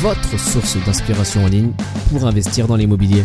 votre source d'inspiration en ligne pour investir dans l'immobilier.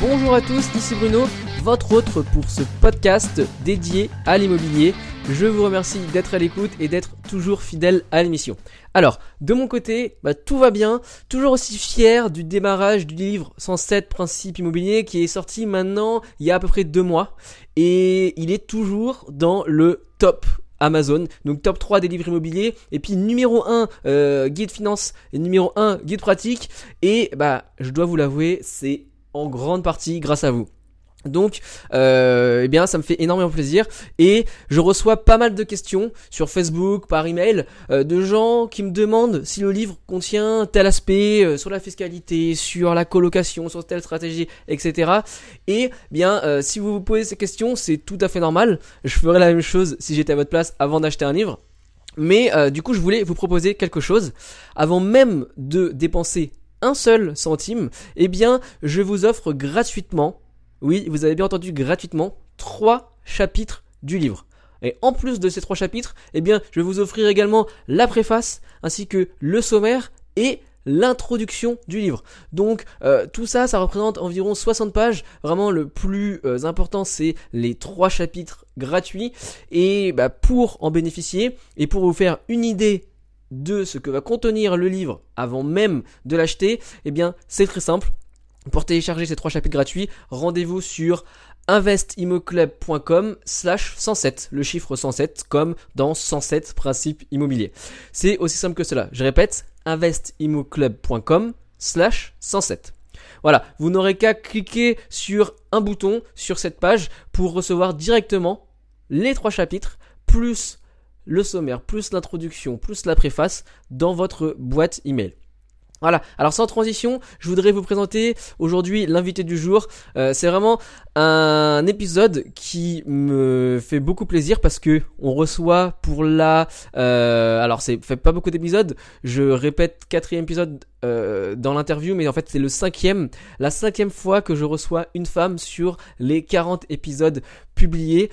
Bonjour à tous, ici Bruno, votre hôte pour ce podcast dédié à l'immobilier. Je vous remercie d'être à l'écoute et d'être toujours fidèle à l'émission. Alors, de mon côté, bah, tout va bien. Toujours aussi fier du démarrage du livre 107 principes immobiliers qui est sorti maintenant il y a à peu près deux mois. Et il est toujours dans le top Amazon. Donc top 3 des livres immobiliers. Et puis numéro 1 euh, guide finance et numéro 1 guide pratique. Et bah je dois vous l'avouer, c'est en grande partie grâce à vous. Donc, euh, eh bien, ça me fait énormément plaisir et je reçois pas mal de questions sur Facebook, par email, euh, de gens qui me demandent si le livre contient tel aspect euh, sur la fiscalité, sur la colocation, sur telle stratégie, etc. Et bien, euh, si vous vous posez ces questions, c'est tout à fait normal. Je ferais la même chose si j'étais à votre place avant d'acheter un livre. Mais du coup, je voulais vous proposer quelque chose avant même de dépenser un seul centime. Eh bien, je vous offre gratuitement oui, vous avez bien entendu gratuitement trois chapitres du livre. Et en plus de ces trois chapitres, eh bien, je vais vous offrir également la préface, ainsi que le sommaire et l'introduction du livre. Donc euh, tout ça, ça représente environ 60 pages. Vraiment, le plus euh, important, c'est les trois chapitres gratuits. Et bah, pour en bénéficier et pour vous faire une idée de ce que va contenir le livre avant même de l'acheter, eh bien, c'est très simple. Pour télécharger ces trois chapitres gratuits, rendez-vous sur investimoclub.com slash 107, le chiffre 107, comme dans 107 principes immobiliers. C'est aussi simple que cela. Je répète, investimoclub.com slash 107. Voilà, vous n'aurez qu'à cliquer sur un bouton sur cette page pour recevoir directement les trois chapitres, plus le sommaire, plus l'introduction, plus la préface dans votre boîte email. Voilà, alors sans transition, je voudrais vous présenter aujourd'hui l'invité du jour. Euh, c'est vraiment un épisode qui me fait beaucoup plaisir parce que on reçoit pour la... Euh, alors c'est fait pas beaucoup d'épisodes, je répète quatrième épisode euh, dans l'interview, mais en fait c'est le cinquième, la cinquième fois que je reçois une femme sur les 40 épisodes publiés.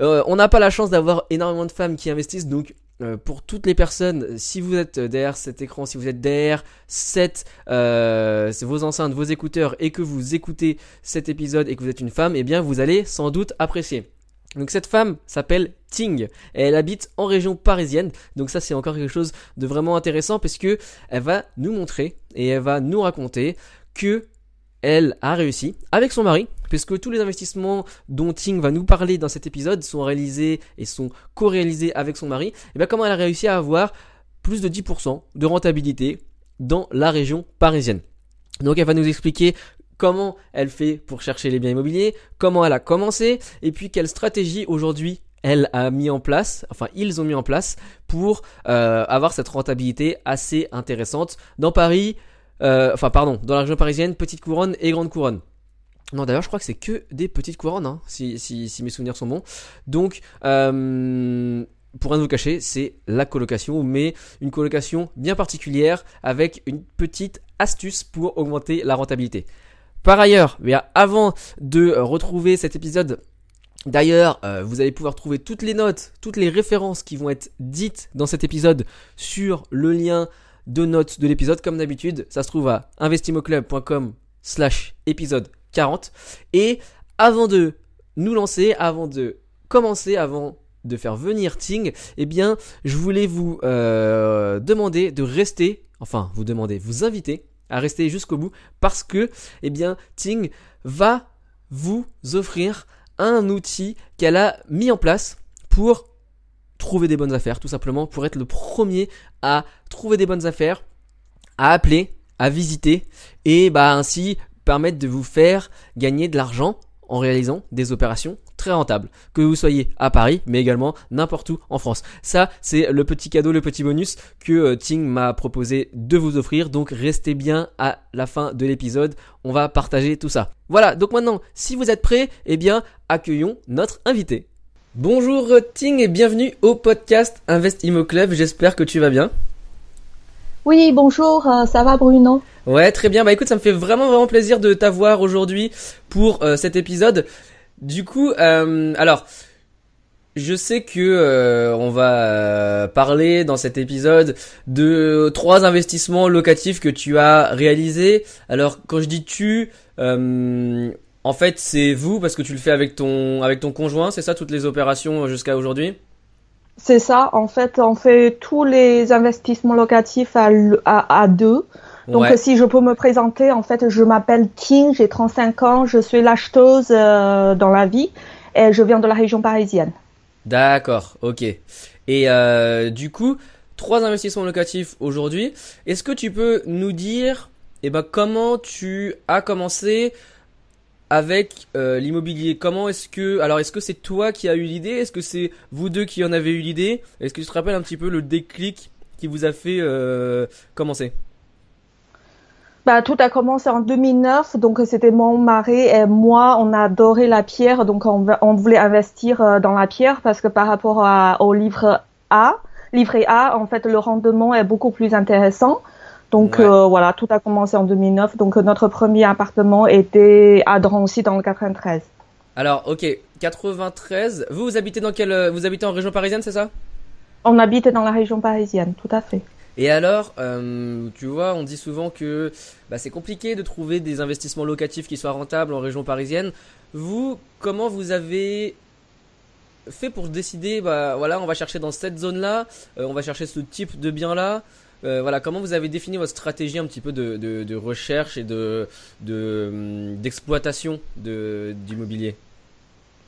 Euh, on n'a pas la chance d'avoir énormément de femmes qui investissent, donc euh, pour toutes les personnes, si vous êtes derrière cet écran, si vous êtes derrière cette, euh, vos enceintes, vos écouteurs et que vous écoutez cet épisode et que vous êtes une femme, eh bien vous allez sans doute apprécier. Donc cette femme s'appelle Ting elle habite en région parisienne. Donc ça c'est encore quelque chose de vraiment intéressant parce que elle va nous montrer et elle va nous raconter que elle a réussi avec son mari, puisque tous les investissements dont Ting va nous parler dans cet épisode sont réalisés et sont co-réalisés avec son mari, et bien comment elle a réussi à avoir plus de 10% de rentabilité dans la région parisienne? Donc elle va nous expliquer comment elle fait pour chercher les biens immobiliers, comment elle a commencé, et puis quelle stratégie aujourd'hui elle a mis en place, enfin ils ont mis en place pour euh, avoir cette rentabilité assez intéressante dans Paris, euh, enfin pardon, dans la région parisienne, petite couronne et grande couronne. Non, d'ailleurs, je crois que c'est que des petites couronnes, hein, si, si, si, mes souvenirs sont bons. Donc, euh, pour rien vous cacher, c'est la colocation, mais une colocation bien particulière avec une petite astuce pour augmenter la rentabilité. Par ailleurs, mais avant de retrouver cet épisode D'ailleurs, euh, vous allez pouvoir trouver toutes les notes, toutes les références qui vont être dites dans cet épisode sur le lien de notes de l'épisode. Comme d'habitude, ça se trouve à investimoclub.com slash épisode 40. Et avant de nous lancer, avant de commencer, avant de faire venir Ting, eh bien, je voulais vous euh, demander de rester, enfin, vous demander, vous inviter à rester jusqu'au bout parce que, eh bien, Ting va vous offrir un outil qu'elle a mis en place pour trouver des bonnes affaires, tout simplement, pour être le premier à trouver des bonnes affaires, à appeler, à visiter, et bah ainsi permettre de vous faire gagner de l'argent en réalisant des opérations très rentables. Que vous soyez à Paris, mais également n'importe où en France. Ça, c'est le petit cadeau, le petit bonus que euh, Ting m'a proposé de vous offrir. Donc restez bien à la fin de l'épisode. On va partager tout ça. Voilà, donc maintenant, si vous êtes prêts, eh bien, accueillons notre invité. Bonjour Ting et bienvenue au podcast Invest Imo Club. J'espère que tu vas bien. Oui, bonjour, euh, ça va Bruno? Ouais, très bien. Bah écoute, ça me fait vraiment vraiment plaisir de t'avoir aujourd'hui pour euh, cet épisode. Du coup, euh, alors, je sais que on va parler dans cet épisode de trois investissements locatifs que tu as réalisés. Alors, quand je dis tu, en fait, c'est vous parce que tu le fais avec ton avec ton conjoint, c'est ça toutes les opérations jusqu'à aujourd'hui? C'est ça. En fait, on fait tous les investissements locatifs à deux. Donc, si je peux me présenter, en fait, je m'appelle King, j'ai 35 ans, je suis l'acheteuse euh, dans la vie et je viens de la région parisienne. D'accord, ok. Et euh, du coup, trois investissements locatifs aujourd'hui. Est-ce que tu peux nous dire, eh ben, comment tu as commencé avec euh, l'immobilier? Comment est-ce que alors est-ce que c'est toi qui as eu l'idée? Est-ce que c'est vous deux qui en avez eu l'idée? Est-ce que tu te rappelles un petit peu le déclic qui vous a fait euh, commencer? Bah, tout a commencé en 2009, donc c'était mon mari et moi, on a adoré la pierre, donc on, on voulait investir euh, dans la pierre parce que par rapport au livre A, livret A, en fait, le rendement est beaucoup plus intéressant. Donc euh, voilà, tout a commencé en 2009. Donc notre premier appartement était à Drancy dans le 93. Alors ok, 93. Vous vous habitez dans quelle Vous habitez en région parisienne, c'est ça? On habite dans la région parisienne, tout à fait. Et alors, euh, tu vois, on dit souvent que bah, c'est compliqué de trouver des investissements locatifs qui soient rentables en région parisienne. Vous, comment vous avez fait pour décider, bah voilà, on va chercher dans cette zone-là, on va chercher ce type de bien-là euh, voilà, comment vous avez défini votre stratégie un petit peu de, de, recherche et de hum, d'exploitation de, d'immobilier?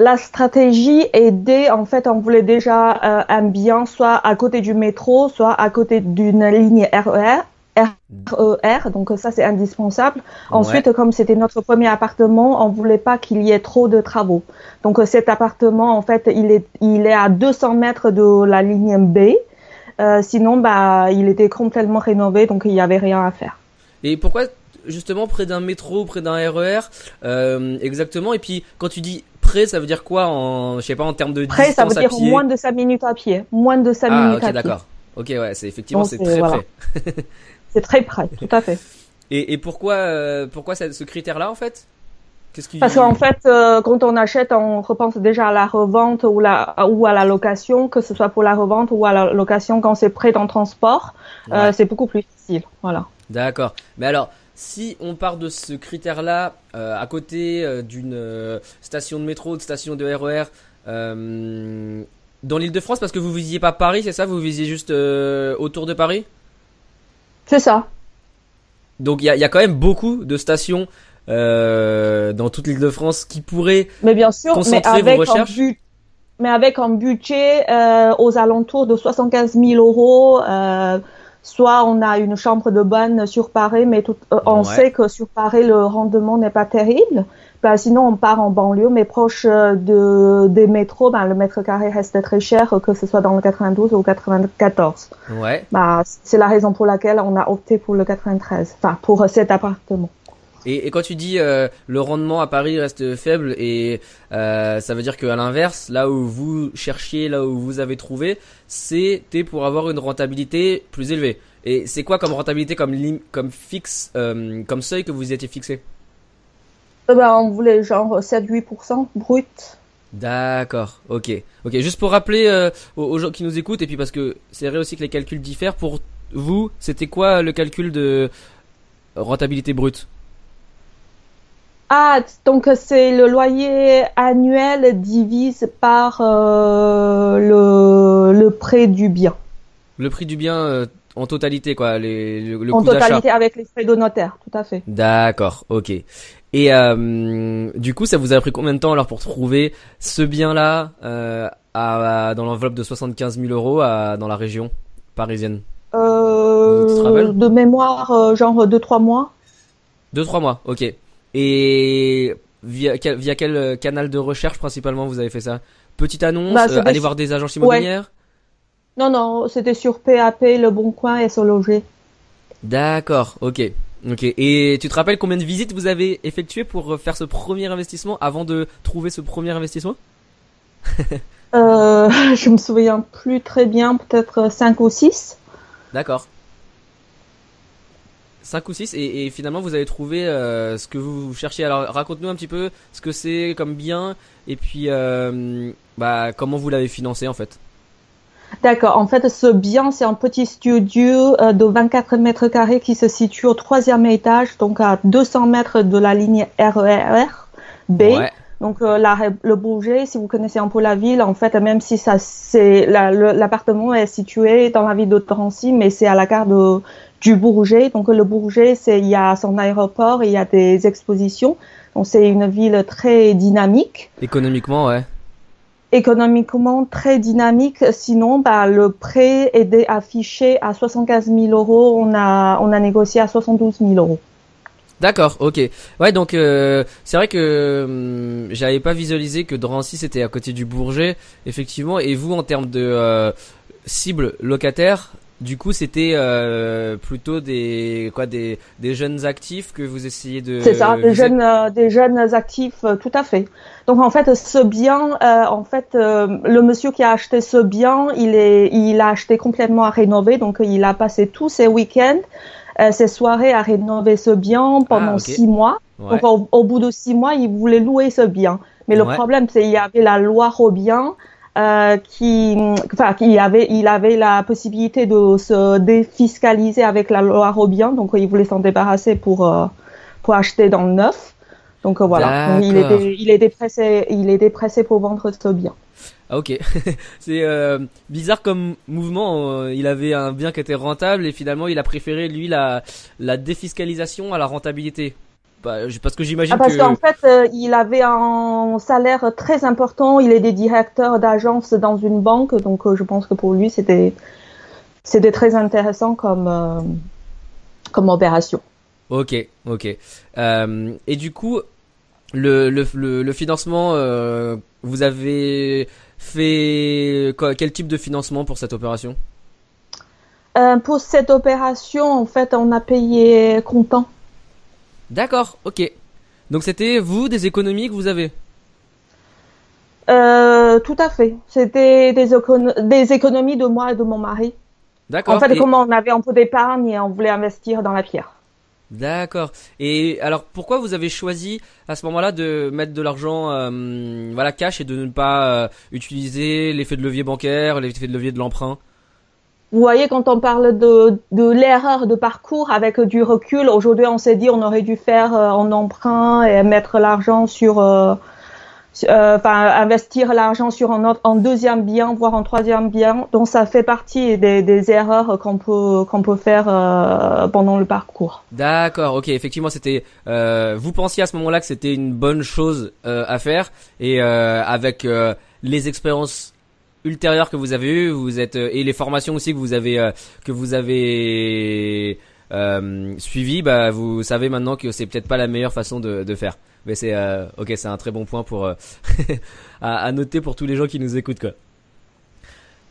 La stratégie est dès, en fait, on voulait déjà euh, un bien soit à côté du métro, soit à côté d'une ligne RER. RER, donc ça c'est indispensable. Ensuite, comme c'était notre premier appartement, on voulait pas qu'il y ait trop de travaux. Donc cet appartement, en fait, il est, il est à 200 mètres de la ligne B. Euh, sinon, bah, il était complètement rénové, donc il n'y avait rien à faire. Et pourquoi justement près d'un métro, près d'un RER, euh, exactement? Et puis quand tu dis près, ça veut dire quoi en, je sais pas, en termes de près, ça veut dire moins de 5 minutes à pied, moins de 5 ah, minutes à pied. d'accord. Ok, ouais, c'est effectivement c'est très près. c'est très près, tout à fait. Et, et pourquoi, euh, pourquoi ce critère-là en fait? Parce qu'en fait, euh, quand on achète, on repense déjà à la revente ou, la, ou à la location, que ce soit pour la revente ou à la location quand c'est prêt en transport, euh, c'est beaucoup plus facile. Voilà. D'accord. Mais alors, si on part de ce critère-là, euh, à côté d'une station de métro, de station de RER, e dans l'île de France, parce que vous visiez pas Paris, c'est ça? Vous visiez juste autour de Paris? C'est ça. Donc il y a, y a, quand même beaucoup de stations euh, dans toute l'île de France qui pourrait mais bien sûr, mais avec Un mais avec un budget euh, aux alentours de 75 000 euros. Euh, soit on a une chambre de bonne sur Paris, mais tout, euh, on sait que sur Paris le rendement n'est pas terrible. Bah, sinon on part en banlieue, mais proche de des métros, bah, le mètre carré reste très cher, que ce soit dans le 92 ou le 94. Ouais. Bah, c'est la raison pour laquelle on a opté pour le 93, enfin pour cet appartement. Et, et, quand tu dis euh, le rendement à Paris reste faible, et euh, ça veut dire qu'à l'inverse, là où vous cherchiez, là où vous avez trouvé, c'était pour avoir une rentabilité plus élevée. Et c'est quoi comme rentabilité, comme comme fixe, euh, comme seuil que vous étiez fixé? Ben, On voulait genre 7-8% brut. D'accord, ok. Ok, juste pour rappeler aux, aux, gens qui nous écoutent, et puis parce que c'est vrai aussi que les calculs diffèrent, pour vous, c'était quoi le calcul de rentabilité brute? Ah, donc c'est le loyer annuel divise par euh, le, le prix du bien. Le prix du bien euh, en totalité, quoi, les, le, En totalité avec les frais de notaire, tout à fait. D'accord, ok. Et euh, du coup, ça vous a pris combien de temps alors pour trouver ce bien-là à, dans l'enveloppe de 75 000 euros à, dans la région parisienne? De mémoire, genre 2-3 mois. 2-3 mois, ok. Et via quel, via quel euh, canal de recherche principalement vous avez fait ça? Petite annonce, Bah, euh, sur- voir des agences immobilières? Non, non, c'était sur PAP, Le Bon Coin et Sologer. D'accord, ok. Ok. Et tu te rappelles combien de visites vous avez effectuées pour euh, faire ce premier investissement avant de trouver ce premier investissement? Euh, je me souviens plus très bien, peut-être 5 ou 6. D'accord. 5 ou 6 et, et finalement vous avez trouvé euh, ce que vous cherchiez. Alors raconte-nous un petit peu ce que c'est comme bien et puis euh, bah, comment vous l'avez financé en fait. D'accord. En fait, ce bien, c'est un petit studio euh, de 24 mètres carrés qui se situe au troisième étage, donc à 200 mètres de la ligne RER B. Ouais. Donc euh, la, le Bourget, si vous connaissez un peu la ville, en fait, même si ça c'est la- l'appartement est situé dans la ville de Drancy, mais c'est à la gare de, du Bourget. Donc le Bourget, c'est il y a son aéroport, et il y a des expositions. Donc c'est une ville très dynamique, Économiquement, ouais. économiquement très dynamique. Sinon, bah, le prêt est affiché à 75 000 euros. On a on a négocié à 72 000 euros. D'accord, ok. Ouais, donc euh, c'est vrai que hum, j'avais pas visualisé que Drancy c'était à côté du Bourget, effectivement. Et vous, en termes de euh, cible locataire, du coup, c'était euh, plutôt des quoi, des des jeunes actifs que vous essayez de. C'est ça, des jeunes, euh, des jeunes actifs, euh, tout à fait. Donc en fait, ce bien, euh, en fait, euh, le monsieur qui a acheté ce bien, il est, il a acheté complètement à rénover, donc il a passé tous ses week-ends, euh, ses soirées à rénover ce bien pendant Ah, six mois. Ouais. Donc au, au bout de six mois, il voulait louer ce bien. Mais le problème, c'est qu'il y avait la loi Robien. Euh, qui, enfin, il avait, il avait la possibilité de se défiscaliser avec la loi Robien, donc il voulait s'en débarrasser pour euh, pour acheter dans le neuf. Donc euh, voilà, Donc, il était, il était pressé, il était pressé pour vendre ce bien. Ah, ok. c'est euh, bizarre comme mouvement. il avait un bien qui était rentable et finalement il a préféré lui la la défiscalisation à la rentabilité. Bah, parce que j'imagine Ah, parce que. qu'en fait, euh, il avait un salaire très important. Il est des directeurs d'agence dans une banque, donc euh, je pense que pour lui, c'était c'était très intéressant comme euh, comme opération. Ok, ok. Et du coup, le, le, le, le financement, vous avez fait quoi, quel type de financement pour cette opération? Pour cette opération, en fait, on a payé comptant. D'accord, ok. Donc c'était vous des économies que vous avez. Euh, tout à fait. C'était des, écono- des économies de moi et de mon mari. D'accord. En fait, et- comme on avait un peu d'épargne et on voulait investir dans la pierre. D'accord. Et alors pourquoi vous avez choisi à ce moment-là de mettre de l'argent euh, voilà cash et de ne pas euh, utiliser l'effet de levier bancaire, l'effet de levier de l'emprunt? Vous voyez, quand on parle de, de l'erreur de parcours avec du recul, aujourd'hui on s'est dit on aurait dû faire euh, en emprunt et mettre l'argent sur, euh, euh, enfin investir l'argent sur un, autre, un deuxième bien, voire un troisième bien. Donc ça fait partie des, des erreurs qu'on peut qu'on peut faire euh, pendant le parcours. D'accord, ok, effectivement c'était euh, vous pensiez à ce moment-là que c'était une bonne chose euh, à faire et euh, avec les expériences ultérieures que vous avez eues, vous êtes euh, et les formations aussi que vous avez euh, que vous avez euh, suivies, bah vous savez maintenant que c'est peut-être pas la meilleure façon de, de faire. Mais c'est euh, ok, c'est un très bon point pour euh, à, à noter pour tous les gens qui nous écoutent quoi.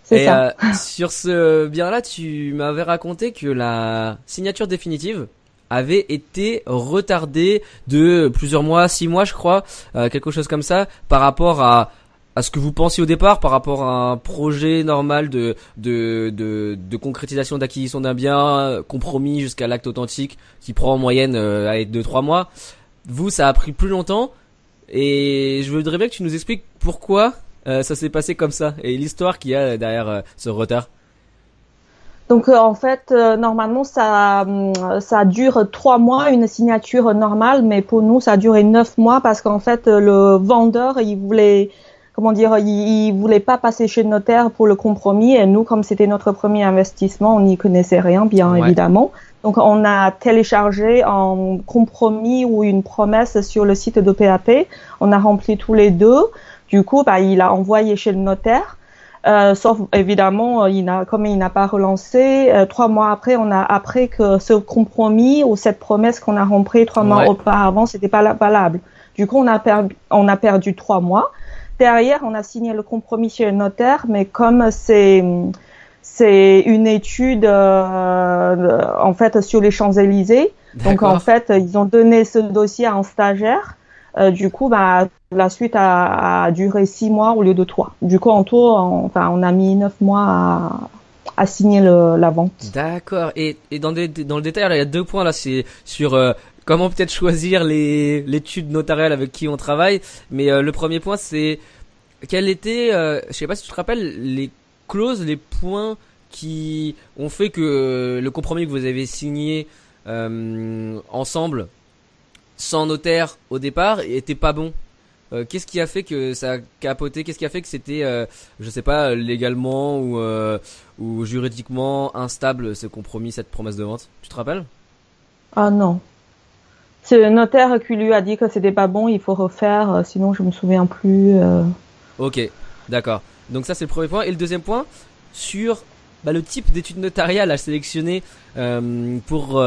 C'est Et ça. euh, sur ce bien-là, tu m'avais raconté que la signature définitive avait été retardée de plusieurs mois, six mois, je crois, euh, quelque chose comme ça, par rapport à à ce que vous pensiez au départ, par rapport à un projet normal de de de, de concrétisation d'acquisition d'un bien, compromis jusqu'à l'acte authentique, qui prend en moyenne euh, deux trois mois. Vous, ça a pris plus longtemps, et je voudrais bien que tu nous expliques pourquoi euh, ça s'est passé comme ça et l'histoire qu'il y a derrière euh, ce retard. Donc euh, en fait, normalement, ça, ça dure trois mois, une signature normale, mais pour nous, ça a duré neuf mois parce qu'en fait, le vendeur, il voulait, comment dire, il, il voulait pas passer chez le notaire pour le compromis. Et nous, comme c'était notre premier investissement, on n'y connaissait rien, bien Ouais. évidemment. Donc on a téléchargé un compromis ou une promesse sur le site de PAP. On a rempli tous les deux. Du coup, bah, il a envoyé chez le notaire. Euh, sauf évidemment, euh, il comme il n'a pas relancé, euh, trois mois après, on a appris que ce compromis ou cette promesse qu'on a remplie trois mois Ouais. auparavant, c'était pas la- valable. Du coup, on a, perdu, on a perdu trois mois. Derrière, on a signé le compromis chez le notaire, mais comme c'est c'est une étude euh, en fait sur les Champs Élysées, donc en fait ils ont donné ce dossier à un stagiaire. Euh, du coup, bah, la suite a, a, duré six mois au lieu de trois. Du coup, en tout, on, enfin, on a mis neuf mois à, à signer le, la vente. D'accord. Et, et dans, des, dans le détail, là, il y a deux points là. C'est sur euh, comment peut-être choisir les l'étude notariale avec qui on travaille. Mais euh, le premier point, c'est quel était, euh, je sais pas si tu te rappelles, les clauses, les points qui ont fait que le compromis que vous avez signé ensemble sans notaire au départ était pas bon. Euh, qu'est-ce qui a fait que ça a capoté? Qu'est-ce qui a fait que c'était, euh, je sais pas, légalement euh, ou juridiquement instable ce compromis, cette promesse de vente? Tu te rappelles? Ah non. C'est le notaire qui lui a dit que c'était pas bon, il faut refaire, euh, sinon je me souviens plus. Euh. Ok, d'accord. Donc ça c'est le premier point. Et le deuxième point, sur bah, le type d'étude notariale à sélectionner pour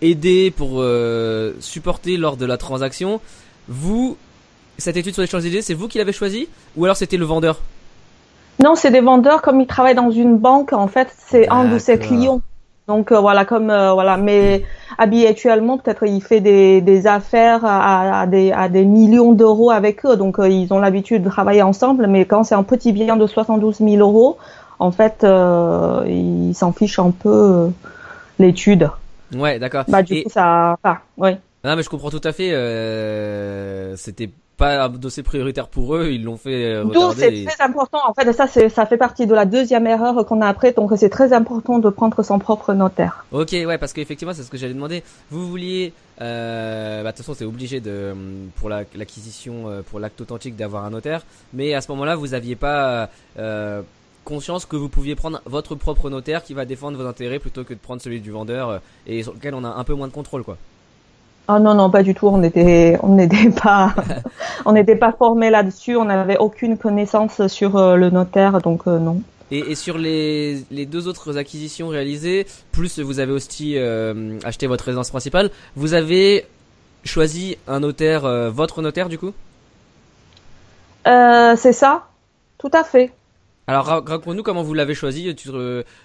aider, pour supporter lors de la transaction. Vous, cette étude sur les Champs-Élysées, c'est vous qui l'avez choisi ou alors c'était le vendeur? Non, c'est des vendeurs comme ils travaillent dans une banque. En fait, c'est un de ses clients. Donc euh, voilà, comme euh, voilà, mais habituellement peut-être il fait des, des affaires à, à, des, à des millions d'euros avec eux. Donc euh, ils ont l'habitude de travailler ensemble. Mais quand c'est un petit bien de 72 000 euros, en fait, euh, ils s'en fichent un peu l'étude. Ouais, d'accord. Bah du Et- coup ça, oui. Non mais je comprends tout à fait. Euh, c'était pas un dossier prioritaire pour eux. Ils l'ont fait euh, retarder. c'est et- très important. En fait, ça, ça fait partie de la deuxième erreur qu'on a après. Donc, c'est très important de prendre son propre notaire. Ok, ouais, parce qu'effectivement, c'est ce que j'allais demander. Vous vouliez, euh, bah, de toute façon, c'est obligé de, pour la- l'acquisition, euh, pour l'acte authentique, d'avoir un notaire. Mais à ce moment-là, vous aviez pas euh, conscience que vous pouviez prendre votre propre notaire qui va défendre vos intérêts plutôt que de prendre celui du vendeur euh, et sur lequel on a un peu moins de contrôle, quoi. Ah non, non, pas du tout. On n'était, on n'était pas, on n'était pas formé là-dessus. On n'avait aucune connaissance sur euh, le notaire, donc euh, non. Et, et sur les, les deux autres acquisitions réalisées, plus vous avez aussi euh, acheté votre résidence principale, vous avez choisi un notaire, votre notaire du coup? C'est ça, tout à fait. Alors ra- raconte-nous comment vous l'avez choisi,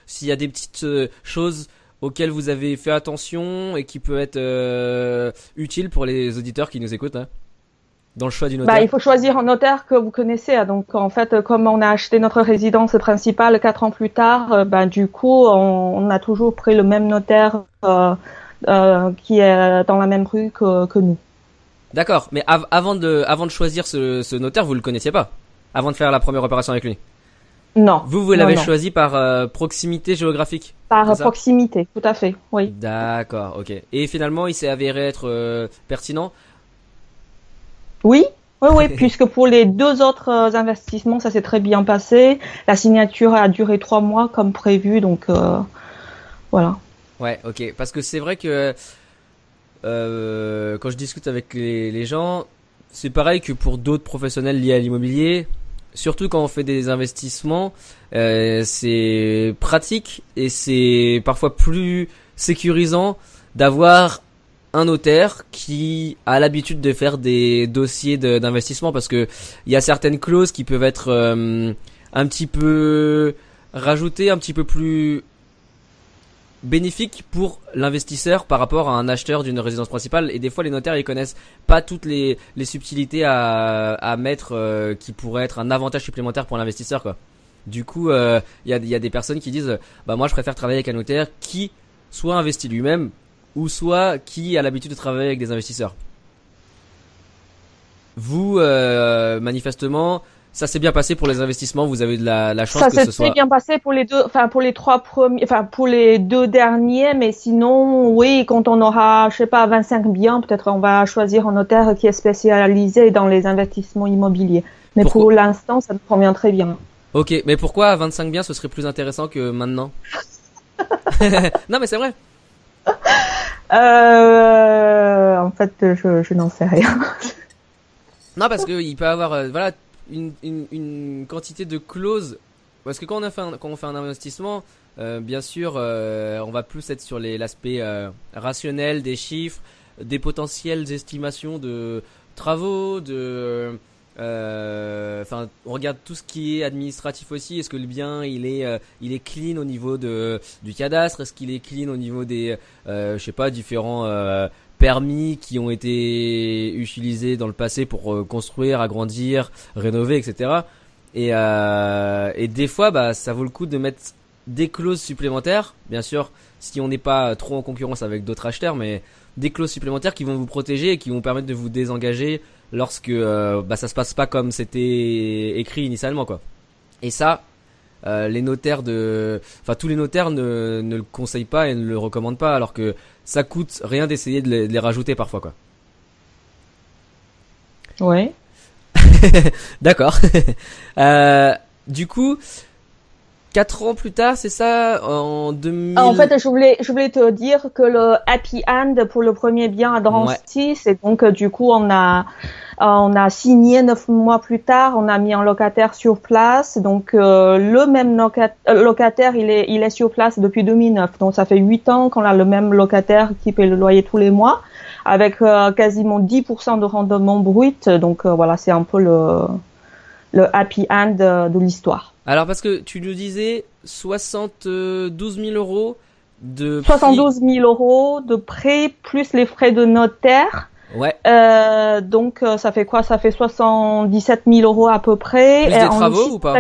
s'il y a des petites choses auxquelles vous avez fait attention et qui peut être euh, utile pour les auditeurs qui nous écoutent hein, dans le choix du notaire. Bah, il faut choisir un notaire que vous connaissez. hein. Donc, en fait, comme on a acheté notre résidence principale quatre ans plus tard, euh, bah, du coup, on, on a toujours pris le même notaire euh, euh, qui est dans la même rue que, que nous. D'accord, mais av- avant de avant de choisir ce, ce notaire, vous le connaissiez pas? Avant de faire la première opération avec lui? Non. Vous vous l'avez choisi par euh, proximité géographique. Par proximité, tout à fait. Oui. D'accord, ok. Et finalement, il s'est avéré être euh, pertinent? Oui. Oui, oui, puisque pour les deux autres euh, investissements, ça s'est très bien passé. La signature a duré trois mois comme prévu, donc euh, voilà. Ouais, ok. Parce que c'est vrai que quand je discute avec les, les gens, c'est pareil que pour d'autres professionnels liés à l'immobilier. Surtout quand on fait des investissements, euh, c'est pratique et c'est parfois plus sécurisant d'avoir un notaire qui a l'habitude de faire des dossiers d'investissement parce que il y a certaines clauses qui peuvent être euh, un petit peu rajoutées, un petit peu plus bénéfique pour l'investisseur par rapport à un acheteur d'une résidence principale et des fois les notaires ils connaissent pas toutes les, les subtilités à, à mettre euh, qui pourraient être un avantage supplémentaire pour l'investisseur quoi. Du coup euh, il y, a, y a des personnes qui disent bah moi je préfère travailler avec un notaire qui soit investit lui-même ou soit qui a l'habitude de travailler avec des investisseurs. Vous euh, manifestement ça s'est bien passé pour les investissements, vous avez de la, la chance Ça que s'est ce soit bien passé pour les deux, enfin pour les trois premiers, enfin pour les deux derniers, mais sinon, oui, quand on aura, je sais pas, 25 biens, peut-être on va choisir un notaire qui est spécialisé dans les investissements immobiliers. Mais Pourquoi pour l'instant, ça nous convient très bien. Ok, mais pourquoi à 25 biens ce serait plus intéressant que maintenant Non mais c'est vrai. Euh, en fait, je, je n'en sais rien. Non parce que il peut avoir euh, voilà une, une, une quantité de clauses parce que quand on a fait un, quand on fait un investissement euh, bien sûr euh, on va plus être sur l'aspect euh, rationnel des chiffres des potentielles estimations de travaux, de euh, enfin, on regarde tout ce qui est administratif aussi. Est-ce que le bien il est euh, il est clean au niveau de du cadastre? Est-ce qu'il est clean au niveau des euh, je sais pas différents permis qui ont été utilisés dans le passé pour construire, agrandir, rénover, etc. Et et des fois, bah ça vaut le coup de mettre des clauses supplémentaires. Bien sûr, si on n'est pas trop en concurrence avec d'autres acheteurs, mais des clauses supplémentaires qui vont vous protéger et qui vont permettre de vous désengager lorsque euh, bah, ça se passe pas comme c'était écrit initialement quoi. Et ça, euh, les notaires de, enfin tous les notaires ne, ne le conseillent pas et ne le recommandent pas, alors que ça coûte rien d'essayer de, les, rajouter parfois quoi. Ouais. D'accord. euh, du coup, Quatre ans plus tard, c'est ça, en 2000... En fait, je voulais, je voulais te dire que le happy end pour le premier bien à Drancy, c'est donc euh, du coup on a, euh, on a signé neuf mois plus tard, on a mis un locataire sur place. Donc euh, le même locataire, il est, il est sur place depuis 2009. Donc ça fait huit ans qu'on a le même locataire qui paie le loyer tous les mois, avec quasiment 10% de rendement brut. Donc voilà, c'est un peu le, le happy end de l'histoire. Alors parce que tu nous disais 72 000 euros de 72 000 euros de prêt plus les frais de notaire. Ouais. Euh, donc euh, ça fait quoi? Ça fait 77 000 euros à peu près. Plus des travaux ou pas?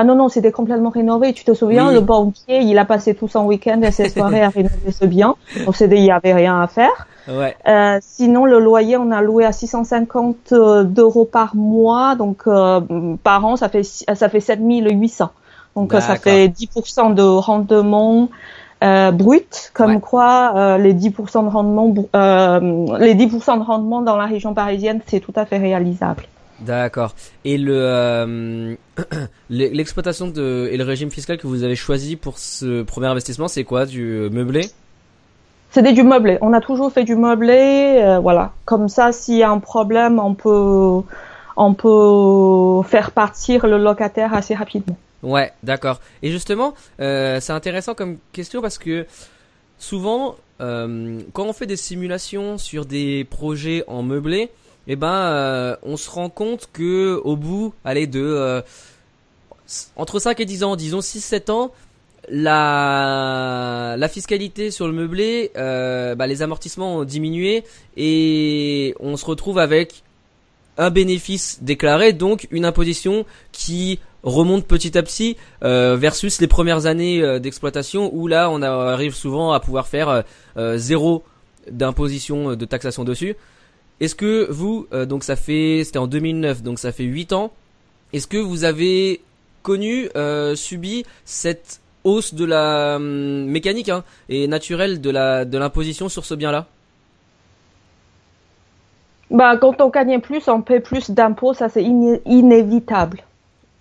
Ah non, non, c'était complètement rénové. Tu te souviens, le banquier, il a passé tout son week-end et ses soirées à rénover ce bien. Donc, c'était, il n'y avait rien à faire. Ouais. Euh, sinon, le loyer, on a loué à 650 euros par mois. Donc, euh, par an, ça fait, ça fait 7800. Donc, ça fait 10% de rendement euh, brut. Comme quoi, euh, les 10% de rendement, euh, les 10% de rendement dans la région parisienne, c'est tout à fait réalisable. D'accord. Et le euh, l'exploitation de et le régime fiscal que vous avez choisi pour ce premier investissement, c'est quoi? Du meublé? C'était du meublé. On a toujours fait du meublé, euh, voilà. Comme ça, s'il y a un problème, on peut on peut faire partir le locataire assez rapidement. Ouais, d'accord. Et justement, euh, c'est intéressant comme question parce que souvent, quand on fait des simulations sur des projets en meublé, eh ben, euh, on se rend compte que au bout, allez, de euh, entre 5 et 10 ans, disons 6-7 ans, la, la fiscalité sur le meublé, euh, bah, les amortissements ont diminué et on se retrouve avec un bénéfice déclaré, donc une imposition qui remonte petit à petit versus les premières années d'exploitation où là on arrive souvent à pouvoir faire zéro d'imposition de taxation dessus. Est-ce que vous, euh, donc ça fait, c'était en 2009, donc ça fait 8 ans, est-ce que vous avez connu, euh, subi cette hausse de la hum, mécanique hein, et naturelle de la de l'imposition sur ce bien-là? Bah, quand on gagne plus, on paie plus d'impôts, ça c'est inévitable.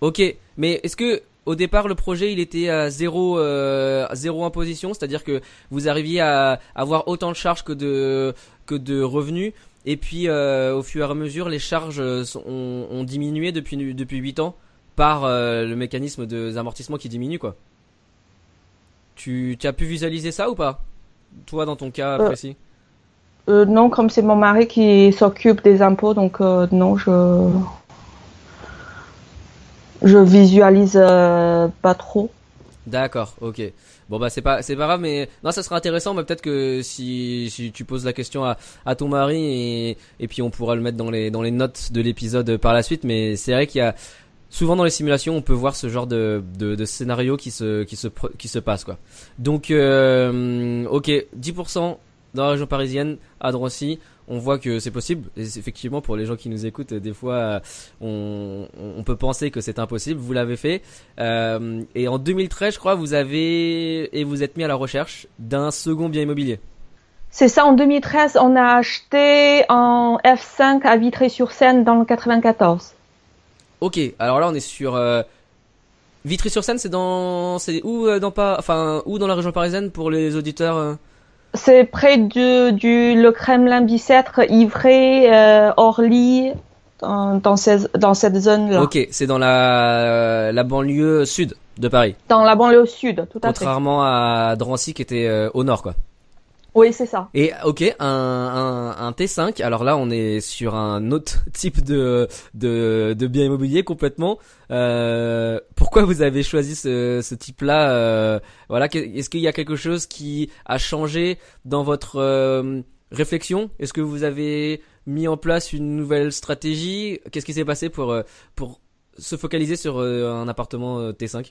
Ok, mais est-ce que au départ, le projet, il était à zéro, euh, zéro imposition, c'est-à-dire que vous arriviez à avoir autant de charges que de que de revenus. Et puis, euh, au fur et à mesure, les charges ont, diminué depuis depuis 8 ans par euh, le mécanisme de amortissement qui diminue, quoi. Tu, tu, as pu visualiser ça ou pas? Toi, dans ton cas euh, précis? Non, comme c'est mon mari qui s'occupe des impôts, donc non, je je visualise pas trop. D'accord, ok. Bon bah c'est pas c'est pas grave mais non ça sera intéressant mais peut-être que si, si tu poses la question à, à ton mari et, et puis on pourra le mettre dans les dans les notes de l'épisode par la suite mais c'est vrai qu'il y a souvent dans les simulations on peut voir ce genre de de, de scénario qui se qui se qui se passe quoi. Donc euh, OK, 10% dans la région parisienne à Drancy on voit que c'est possible. Et effectivement, pour les gens qui nous écoutent, des fois, on, on peut penser que c'est impossible. Vous l'avez fait. Euh, et en 2013, je crois, vous avez et vous êtes mis à la recherche d'un second bien immobilier. C'est ça, en 2013, on a acheté en F5 à Vitry-sur-Seine dans le 94. Ok, alors là on est sur euh, Vitry-sur-Seine, c'est dans, c'est où euh, dans pas, enfin où dans la région parisienne pour les auditeurs euh c'est près de, du le Kremlin Bicêtre, Ivry, euh, Orly, dans, dans, dans cette zone-là. Ok, c'est dans la, la banlieue sud de Paris. Dans la banlieue sud, tout à fait. Contrairement à Drancy qui était euh, au nord, quoi. Oui, c'est ça. Et ok, un, un, un, T5. Alors là, on est sur un autre type de de, de bien immobilier complètement. Euh, pourquoi vous avez choisi ce, ce type-là euh, Voilà, est-ce qu'il y a quelque chose qui a changé dans votre euh, réflexion? Est-ce que vous avez mis en place une nouvelle stratégie? Qu'est-ce qui s'est passé pour euh, pour se focaliser sur un appartement T5 euh,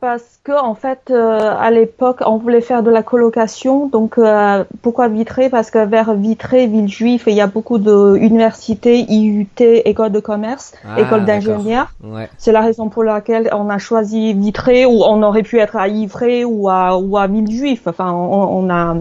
parce que en fait, euh, à l'époque, on voulait faire de la colocation. Donc, euh, pourquoi Vitré? Parce que vers Vitré, Villejuif, il y a beaucoup d'universités, IUT, écoles de commerce, ah, écoles d'ingénieurs. Ouais. C'est la raison pour laquelle on a choisi Vitré, ou on aurait pu être à Ivray ou à, ou à Villejuif. Enfin, on, on a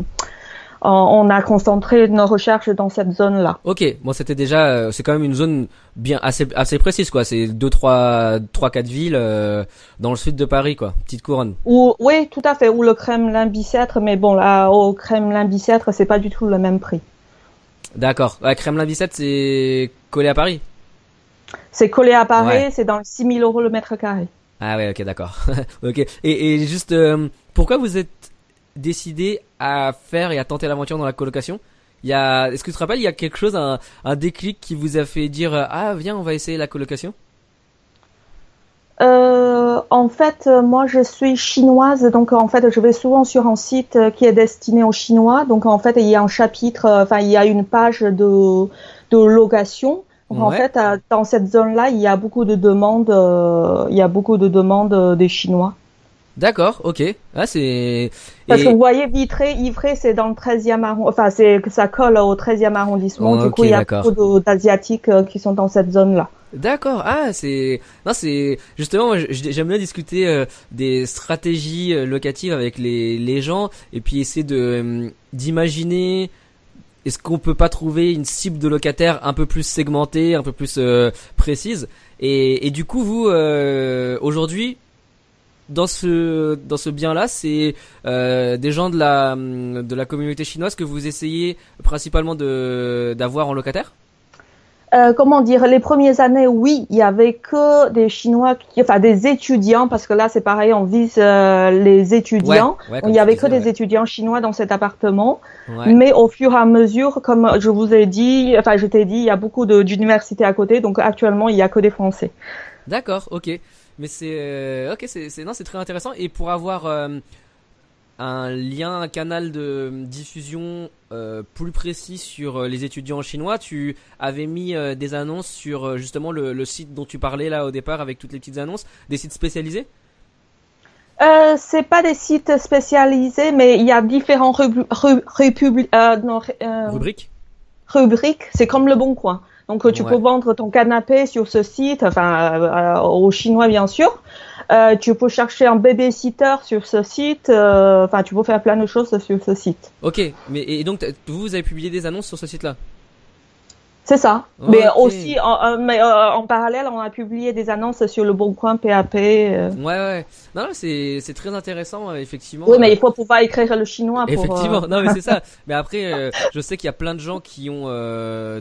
on a concentré nos recherches dans cette zone-là. Ok, bon c'était déjà, euh, c'est quand même une zone bien assez assez précise quoi. C'est deux trois trois quatre villes euh, dans le sud de Paris quoi, petite couronne. Ou oui, tout à fait. Ou le Kremlin Bicêtre, mais bon là au Kremlin Bicêtre c'est pas du tout le même prix. D'accord. La Kremlin Bicêtre c'est collé à Paris? C'est collé à Paris, c'est dans 6000 euros le mètre carré. Ah ouais, ok, d'accord. ok. Et, et juste, euh, pourquoi vous êtes décidé à faire et à tenter l'aventure dans la colocation il y a, est-ce que tu te rappelles, il y a quelque chose, un, un déclic qui vous a fait dire ah viens on va essayer la colocation? Euh, en fait, moi, je suis chinoise, donc en fait, je vais souvent sur un site qui est destiné aux Chinois. Donc en fait, il y a un chapitre, enfin, il y a une page de, de location. En fait, dans cette zone-là, il y a beaucoup de demandes, euh, il y a beaucoup de demandes des Chinois. D'accord, ok. Ah, c'est. Parce que vous voyez, Vitré, Ivré, c'est dans le 13e arrondissement. Enfin, c'est que ça colle au 13e arrondissement. du coup, il y a beaucoup d'Asiatiques euh, qui sont dans cette zone-là. D'accord. Ah, c'est non, c'est justement j'aime bien discuter euh, des stratégies euh, locatives avec les les gens et puis essayer de d'imaginer est-ce qu'on peut pas trouver une cible de locataire un peu plus segmentée, un peu plus précise et et du coup vous aujourd'hui dans ce dans ce bien là c'est euh, des gens de la de la communauté chinoise que vous essayez principalement de d'avoir en locataire? Euh, comment dire, les premières années, oui, il y avait que des Chinois, qui, enfin des étudiants, parce que là c'est pareil, on vise euh, les étudiants. il y avait que des étudiants chinois dans cet appartement. Mais au fur et à mesure, comme je vous ai dit, enfin je t'ai dit, il y a beaucoup d'universités à côté, donc actuellement il y a que des Français. D'accord, ok. Mais c'est euh, ok, c'est non, c'est très intéressant. Et pour avoir euh, un lien, un canal de diffusion euh, plus précis sur les étudiants chinois, tu avais mis des annonces sur justement le, le, site dont tu parlais là au départ avec toutes les petites annonces, des sites spécialisés? Euh, c'est pas des sites spécialisés, mais il y a différents rubriques? Rubriques, c'est comme le Bon Coin. Donc tu peux vendre ton canapé sur ce site, enfin euh, aux Chinois bien sûr. Euh, tu peux chercher un babysitter sur ce site. Euh, enfin, tu peux faire plein de choses sur ce site. Ok, mais et donc vous, vous avez publié des annonces sur ce site-là? C'est ça. Mais aussi, en, mais, euh, en parallèle, on a publié des annonces sur le Bon Coin PAP. Euh. Ouais, ouais. Non, c'est c'est très intéressant, euh, effectivement. Oui, mais il faut pouvoir écrire le chinois. Pour, effectivement. Non, mais c'est ça. Mais après, je sais qu'il y a plein de gens qui ont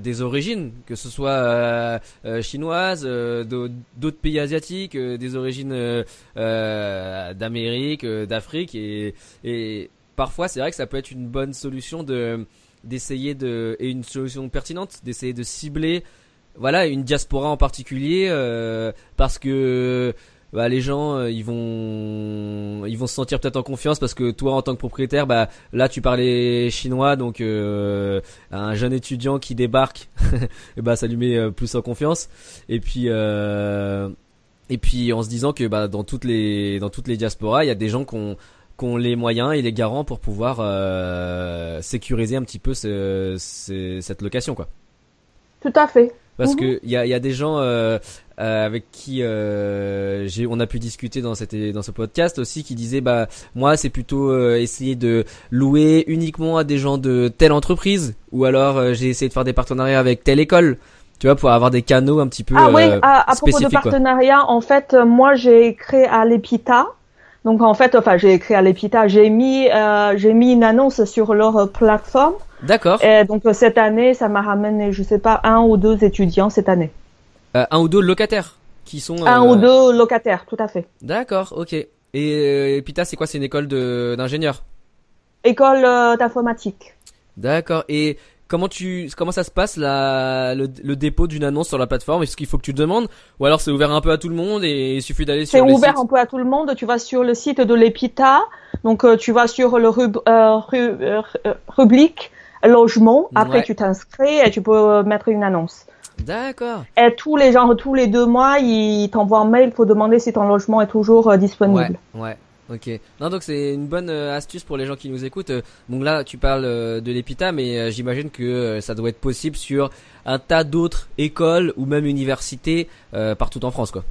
des origines, que ce soit chinoises, d'autres pays asiatiques, des origines d'Amérique, d'Afrique, et et parfois, c'est vrai que ça peut être une bonne solution de d'essayer de et une solution pertinente d'essayer de cibler voilà une diaspora en particulier euh, parce que bah, les gens euh, ils vont ils vont se sentir peut-être en confiance parce que toi en tant que propriétaire bah là tu parlais chinois donc euh, un jeune étudiant qui débarque bah ça lui met plus en confiance. Et puis et puis en se disant que bah dans toutes les dans toutes les diasporas il y a des gens qui ont qu'on les moyens et les garants pour pouvoir euh, sécuriser un petit peu ce, cette location quoi. Tout à fait. Parce mhm. que il y a, y a des gens euh, euh, avec qui euh, j'ai on a pu discuter dans cette dans ce podcast aussi qui disaient bah moi c'est plutôt euh, essayer de louer uniquement à des gens de telle entreprise ou alors euh, j'ai essayé de faire des partenariats avec telle école tu vois pour avoir des canaux un petit peu ah oui à, à propos de partenariat en fait moi j'ai créé à l'EPITA donc en fait, enfin, j'ai écrit à l'EPITA, j'ai mis, euh, j'ai mis une annonce sur leur plateforme. D'accord. Et donc cette année, ça m'a ramené, je sais pas, un ou deux étudiants cette année. Euh, un ou deux locataires qui sont. Un ou euh, deux locataires, tout à fait. D'accord, ok. Et EPITA, c'est quoi? C'est une école d'ingénieurs? École euh, d'informatique. D'accord. Et comment tu comment ça se passe la, le, le dépôt d'une annonce sur la plateforme? Est-ce qu'il faut que tu demandes? Ou alors c'est ouvert un peu à tout le monde et il suffit d'aller sur C'est ouvert un peu à tout le monde. Tu vas sur le site de l'EPITA, donc euh, tu vas sur le rub, euh, ru- euh, rubrique logement. Après, Ouais. tu t'inscris et tu peux mettre une annonce. D'accord. Et tous les gens, tous les deux mois, ils t'envoient un mail pour demander si ton logement est toujours euh, Ouais, disponible. ouais. Ok. Non, donc c'est une bonne euh, astuce pour les gens qui nous écoutent. Euh, Donc là, tu parles euh, de l'EPITA, mais j'imagine que ça doit être possible sur un tas d'autres écoles ou même universités partout en France, quoi.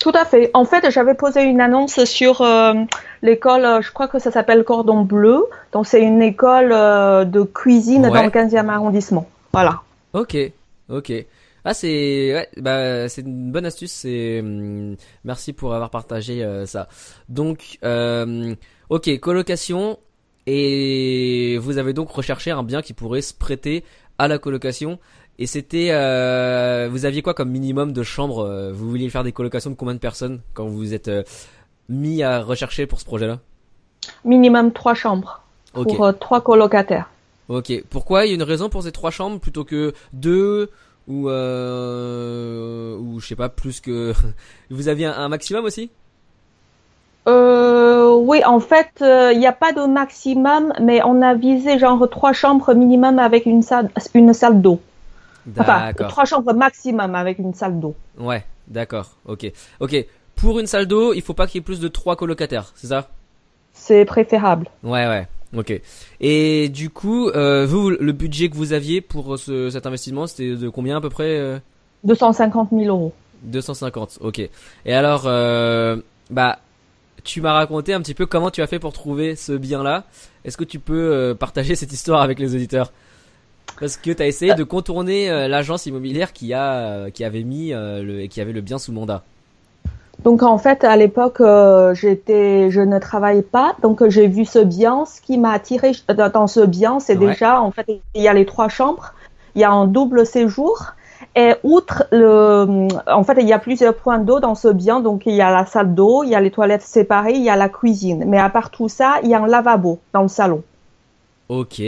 Tout à fait. En fait, j'avais posé une annonce sur l'école, je crois que ça s'appelle Cordon Bleu. Donc, c'est une école de cuisine Ouais. dans le 15e arrondissement. Voilà. Ok, ok. Ah c'est ouais, bah c'est une bonne astuce. C'est hum, merci pour avoir partagé euh, ça. Donc euh, ok colocation et vous avez donc recherché un bien qui pourrait se prêter à la colocation. Et c'était euh, vous aviez quoi comme minimum de chambres Vous vouliez faire des colocations de combien de personnes quand vous vous êtes mis à rechercher pour ce projet-là? Minimum trois chambres pour trois colocataires. Ok. Pourquoi? Il y a une raison pour ces trois chambres plutôt que deux? Ou euh, ou je sais pas plus que vous aviez un, un maximum aussi? Euh, oui, en fait, euh, il n'y a pas de maximum, mais on a visé genre trois chambres minimum avec une salle, une salle d'eau. Enfin, trois chambres maximum avec une salle d'eau. Ouais, d'accord. Ok. Ok. Pour une salle d'eau, il faut pas qu'il y ait plus de trois colocataires, c'est ça? C'est préférable. Ouais, ouais. Ok. Et du coup, euh, vous, le budget que vous aviez pour ce, cet investissement, c'était de combien à peu près euh 250 000 euros. 250. Ok. Et alors, euh, bah, tu m'as raconté un petit peu comment tu as fait pour trouver ce bien-là. Est-ce que tu peux euh, partager cette histoire avec les auditeurs? Parce que tu as essayé de contourner euh, l'agence immobilière qui a euh, qui avait mis euh, le et qui avait le bien sous mandat. Donc en fait, à l'époque, euh, j'étais, je ne travaillais pas, donc j'ai vu ce bien. Ce qui m'a attiré dans dans ce bien, c'est Ouais. déjà, en fait, il y a les trois chambres, il y a un double séjour, et outre le, en fait, il y a plusieurs points d'eau dans ce bien. Donc il y a la salle d'eau, il y a les toilettes séparées, il y a la cuisine. Mais à part tout ça, il y a un lavabo dans le salon. Ok.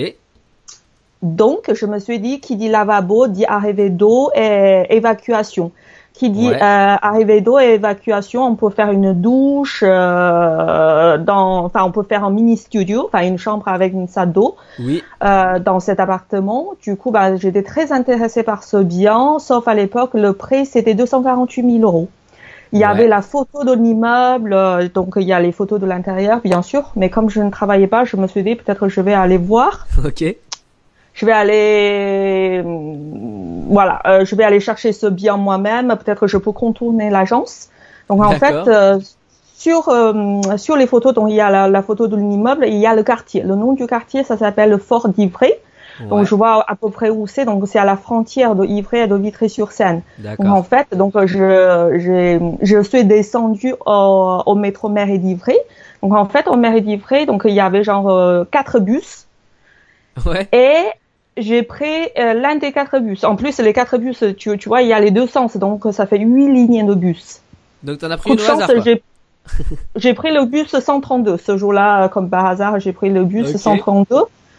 Donc, je me suis dit, qui dit lavabo dit arrivée d'eau et évacuation. Qui dit Ouais. euh, arrivée d'eau et évacuation, on peut faire une douche, euh, dans, enfin, on peut faire un mini studio, enfin une chambre avec une salle d'eau Oui. euh, dans cet appartement. Du coup, bah, j'étais très intéressée par ce bien, sauf à l'époque, le prix c'était 248 000 euros. Il y Ouais. avait la photo de l'immeuble, donc il y a les photos de l'intérieur, bien sûr. Mais comme je ne travaillais pas, je me suis dit peut-être je vais aller voir Ok. Je vais aller hum, voilà euh, je vais aller chercher ce bien moi-même. Peut-être que je peux contourner l'agence. Donc en fait euh, sur euh, sur les photos donc il y a la, la photo de l'immeuble il y a le quartier. Le nom du quartier ça s'appelle Fort d'Ivray donc je vois à peu près où c'est. Donc c'est à la frontière de Ivray et de Vitry-sur-Seine. Donc en fait donc je j'ai je suis descendue au, au métro Mairie d'Ivray donc en fait au Mairie d'Ivray donc il y avait genre euh, quatre bus Ouais. et j'ai pris euh, l'un des quatre bus. En plus, les quatre bus, tu, tu vois, il y a les deux sens, donc ça fait huit lignes de bus. Donc t'en as pris Coup une de chance, j'ai pris le bus 132. Ce jour-là, comme par hasard, j'ai pris le bus Ok. 132.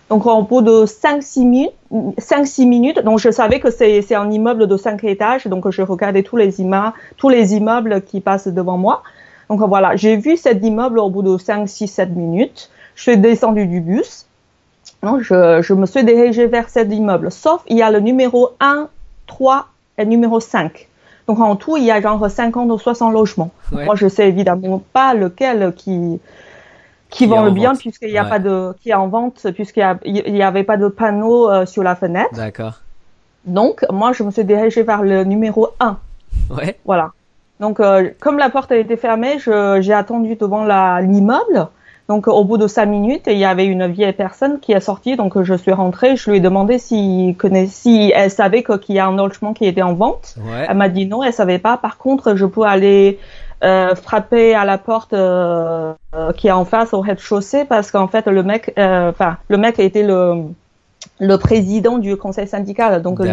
Donc au bout de 5-6 minutes, 5-6 minutes, donc je savais que c'est un immeuble de 5 étages, donc je regardais tous les immeubles, tous les immeubles qui passent devant moi. Donc voilà, j'ai vu cet immeuble au bout de 5, 6, 7 minutes. Je suis descendue du bus. Non, je, je me suis dirigée vers cet immeuble. Sauf, il y a le numéro 1, 3 et numéro 5. Donc en tout, il y a genre 50 ou 60 logements. Ouais. Moi, je sais évidemment pas lequel qui qui vend en le bien puisqu'il n'y a Ouais. pas de qui est en vente puisqu'il y a il y avait pas de panneau euh, sur la fenêtre. D'accord. Donc moi, je me suis dirigée vers le numéro 1. Ouais. Voilà. Donc, euh, comme la porte a été fermée, j'ai attendu devant l'immeuble. Donc, au bout de cinq minutes, il y avait une vieille personne qui est sortie. Donc, je suis rentrée. Je lui ai demandé si, elle savait qu'il y a un logement qui était en vente. Ouais. Elle m'a dit non, elle savait pas. Par contre, je peux aller euh, frapper à la porte euh, euh, qui est en face au rez-de-chaussée parce qu'en fait, le mec, euh, enfin, le mec était le le président du conseil syndical. Donc lui,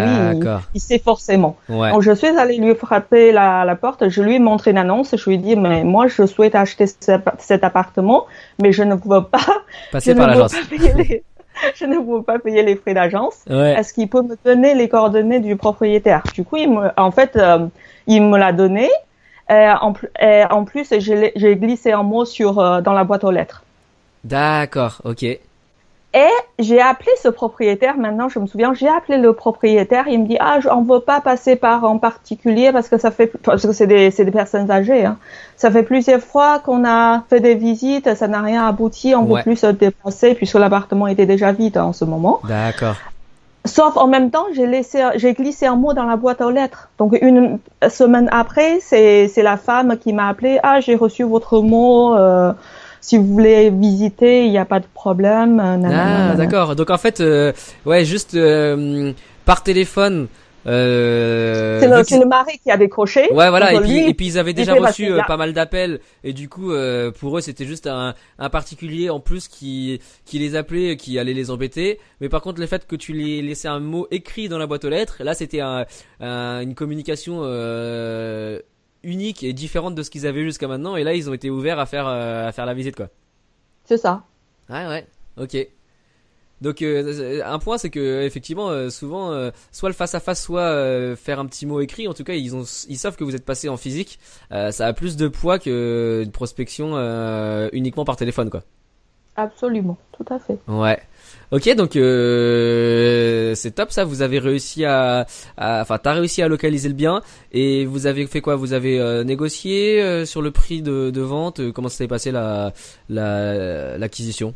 il, sait forcément. Ouais. Donc je suis allée lui frapper la, la porte, je lui ai montré une annonce, je lui ai dit, mais moi je souhaite acheter ce- cet appartement, mais je ne veux pas, je Passer ne par veux l'agence. pas payer les, je ne veux pas payer les frais d'agence. Ouais. Est-ce qu'il peut me donner les coordonnées du propriétaire? Du coup, il me, en fait, euh, il me l'a donné. Et en, pl- et en plus, j'ai glissé un mot sur euh, dans la boîte aux lettres. D'accord. Ok. Et j'ai appelé ce propriétaire, maintenant je me souviens, j'ai appelé le propriétaire, il me dit, ah, on veut pas passer par en particulier parce que ça fait, parce que c'est des, des personnes âgées, hein. Ça fait plusieurs fois qu'on a fait des visites, ça n'a rien abouti, on Ouais. veut plus se déplacer puisque l'appartement était déjà vide en ce moment. D'accord. Sauf en même temps, j'ai laissé, j'ai glissé un mot dans la boîte aux lettres. Donc une semaine après, c'est, c'est la femme qui m'a appelé, ah, j'ai reçu votre mot, euh, si vous voulez visiter, il n'y a pas de problème. euh, nanana, Ah, d'accord. Donc en fait, euh, ouais, juste euh, par téléphone. Euh, C'est le, c'est le mari qui a décroché. Ouais, voilà. Et Donc, puis, et puis ils avaient déjà reçu euh, pas mal d'appels et du coup, euh, pour eux, c'était juste un, un particulier en plus qui qui les appelait, qui allait les embêter. Mais par contre, le fait que tu les laissais un mot écrit dans la boîte aux lettres, là, c'était un, un- une communication euh, unique et différente de ce qu'ils avaient jusqu'à maintenant. Et là, ils ont été ouverts à faire euh, à faire la visite, quoi. C'est ça. Ouais, ouais, ok. Donc euh, un point c'est que effectivement euh, souvent euh, soit le face à face soit faire un petit mot écrit en tout cas ils ont ils savent que vous êtes passé en physique ça a plus de poids que une prospection uniquement par téléphone quoi. Absolument. Tout à fait. Ouais. Ok donc euh, c'est top ça vous avez réussi à enfin t'as réussi à localiser le bien et vous avez fait quoi? Vous avez euh, négocié euh, sur le prix de, de vente? Euh, comment s'est passé la la l'acquisition?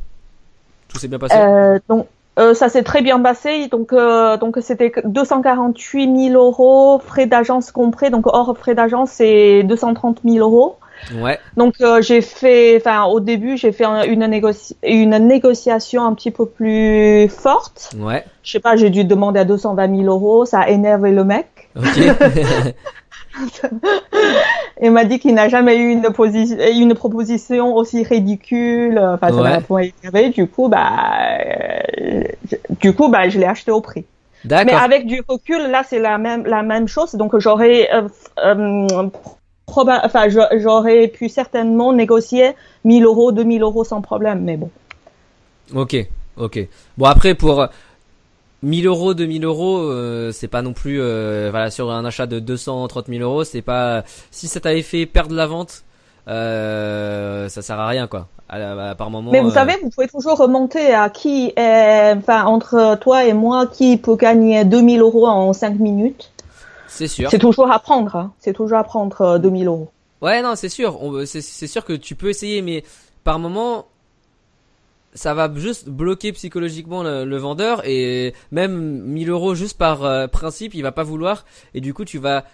Tout s'est bien passé? Euh, donc, euh, ça s'est très bien passé. Donc, donc c'était que 248 000 euros, frais d'agence compris. Donc, hors frais d'agence, c'est 230 000 euros. Ouais Donc, euh, j'ai fait, enfin, au début, j'ai fait un- une, négoci- une négociation un petit peu plus forte. ouais Je sais pas, j'ai dû demander à 220 000 euros. Ça a énervé le mec. Ok. Il m'a dit qu'il n'a jamais eu une, une proposition aussi ridicule. Enfin, ça m'a énervé. Du coup, bah, euh, je- du coup, bah, je l'ai acheté au prix. Mais avec du recul, là, c'est la même, la même chose. Donc, j'aurais, euh, euh, proba- enfin, j'aurais pu certainement négocier 1000 euros, 2000 euros sans problème. Mais bon. Ok. Ok. Bon après pour 1000 euros, 2000 euros, euh, c'est pas non plus euh, voilà sur un achat de 230 000 euros, c'est pas si ça t'avait fait perdre la vente, euh, ça sert à rien quoi. À, à- par moment. Mais vous euh, savez, vous pouvez toujours remonter à qui est, enfin, entre toi et moi, qui peut gagner 2000 euros en 5 minutes. C'est sûr. C'est toujours à prendre. hein. C'est toujours à prendre euh, 2000 euros. Ouais, non, c'est sûr. C'est sûr que tu peux essayer, mais par moment, ça va juste bloquer psychologiquement le, le vendeur et même 1000 euros juste par euh, principe, il va pas vouloir et du coup tu vas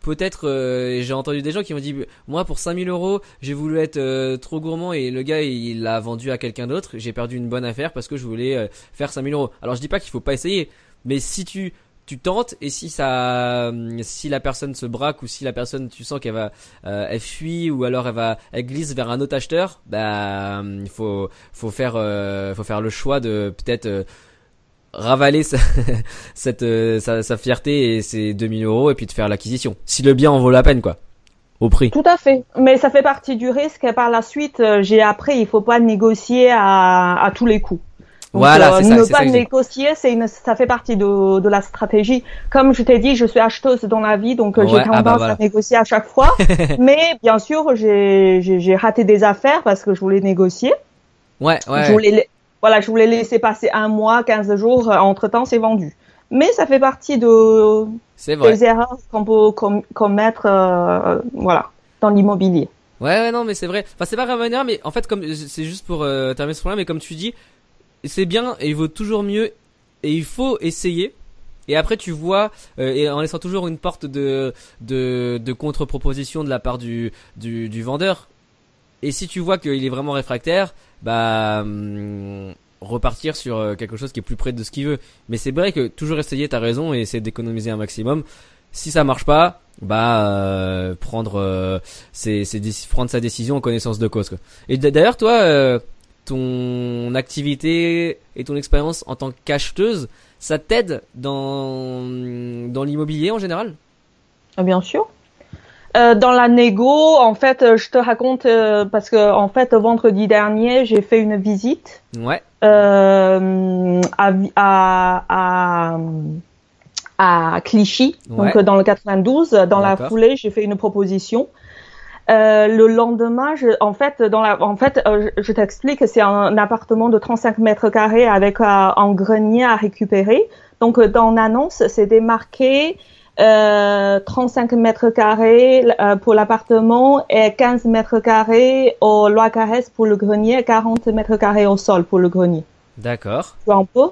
peut-être. euh, J'ai entendu des gens qui m'ont dit, moi pour 5000 euros, j'ai voulu être euh, trop gourmand et le gars il l'a vendu à quelqu'un d'autre. J'ai perdu une bonne affaire parce que je voulais euh, faire 5000 euros. Alors je dis pas qu'il faut pas essayer, mais si tu tu tentes et si ça si la personne se braque ou si la personne tu sens qu'elle va euh, elle fuit ou alors elle va elle glisse vers un autre acheteur bah il faut faut faire euh, faut faire le choix de peut-être euh, ravaler sa, cette euh, sa, fierté et ses 2000 euros et puis de faire l'acquisition si le bien en vaut la peine quoi au prix Tout à fait. Mais ça fait partie du risque. Et par la suite, euh, j'ai appris, il faut pas négocier à, à tous les coups. Donc, Voilà, euh, c'est ça, Ne ça pas négocier, c'est une, ça fait partie de, de la stratégie. Comme je t'ai dit, je suis acheteuse dans la vie, donc euh, j'ai Ouais, ah tendance bah voilà. à négocier à chaque fois. Mais bien sûr, j'ai j'ai- j'ai raté des affaires parce que je voulais négocier. ouais ouais Je voulais, la- voilà, je voulais laisser passer un mois, 15 jours. Entre temps, c'est vendu. Mais ça fait partie de, des erreurs qu'on peut com- commettre, euh, voilà, dans l'immobilier. Ouais, ouais, non, mais c'est vrai. Enfin, c'est pas erreur, mais en fait, comme c'est juste pour euh, terminer ce point-là, mais comme tu dis, c'est bien et il vaut toujours mieux et il faut essayer. Et après, tu vois, euh, en laissant toujours une porte de de, contre-proposition de la part du, du vendeur. Et si tu vois qu'il est vraiment réfractaire, bah hum, repartir sur euh, quelque chose qui est plus près de ce qu'il veut. Mais c'est vrai que toujours essayer, t'as raison, et essayer d'économiser un maximum. Si ça marche pas, bah euh, prendre ses, prendre sa décision en connaissance de cause. Et d'ailleurs, toi, ton activité et ton expérience en tant qu'acheteuse, ça t'aide dans, dans l'immobilier en général? Ah, Bien sûr. Euh, dans la négo, en fait, euh, je te raconte euh, parce que en fait, vendredi dernier, j'ai fait une visite Ouais, euh, à, à, à, à Clichy, donc Ouais. dans le 92. Dans la foulée, j'ai fait une proposition. Euh, le lendemain, je, en fait, dans la, en fait, euh, je, je t'explique, c'est un appartement de 35 mètres carrés avec euh, un grenier à récupérer. Donc, euh, dans l'annonce, c'était marqué euh, 35 mètres carrés euh, pour l'appartement et 15 mètres carrés au Lois Carès pour le grenier, et 40 mètres carrés au sol pour le grenier d'accord. un peu?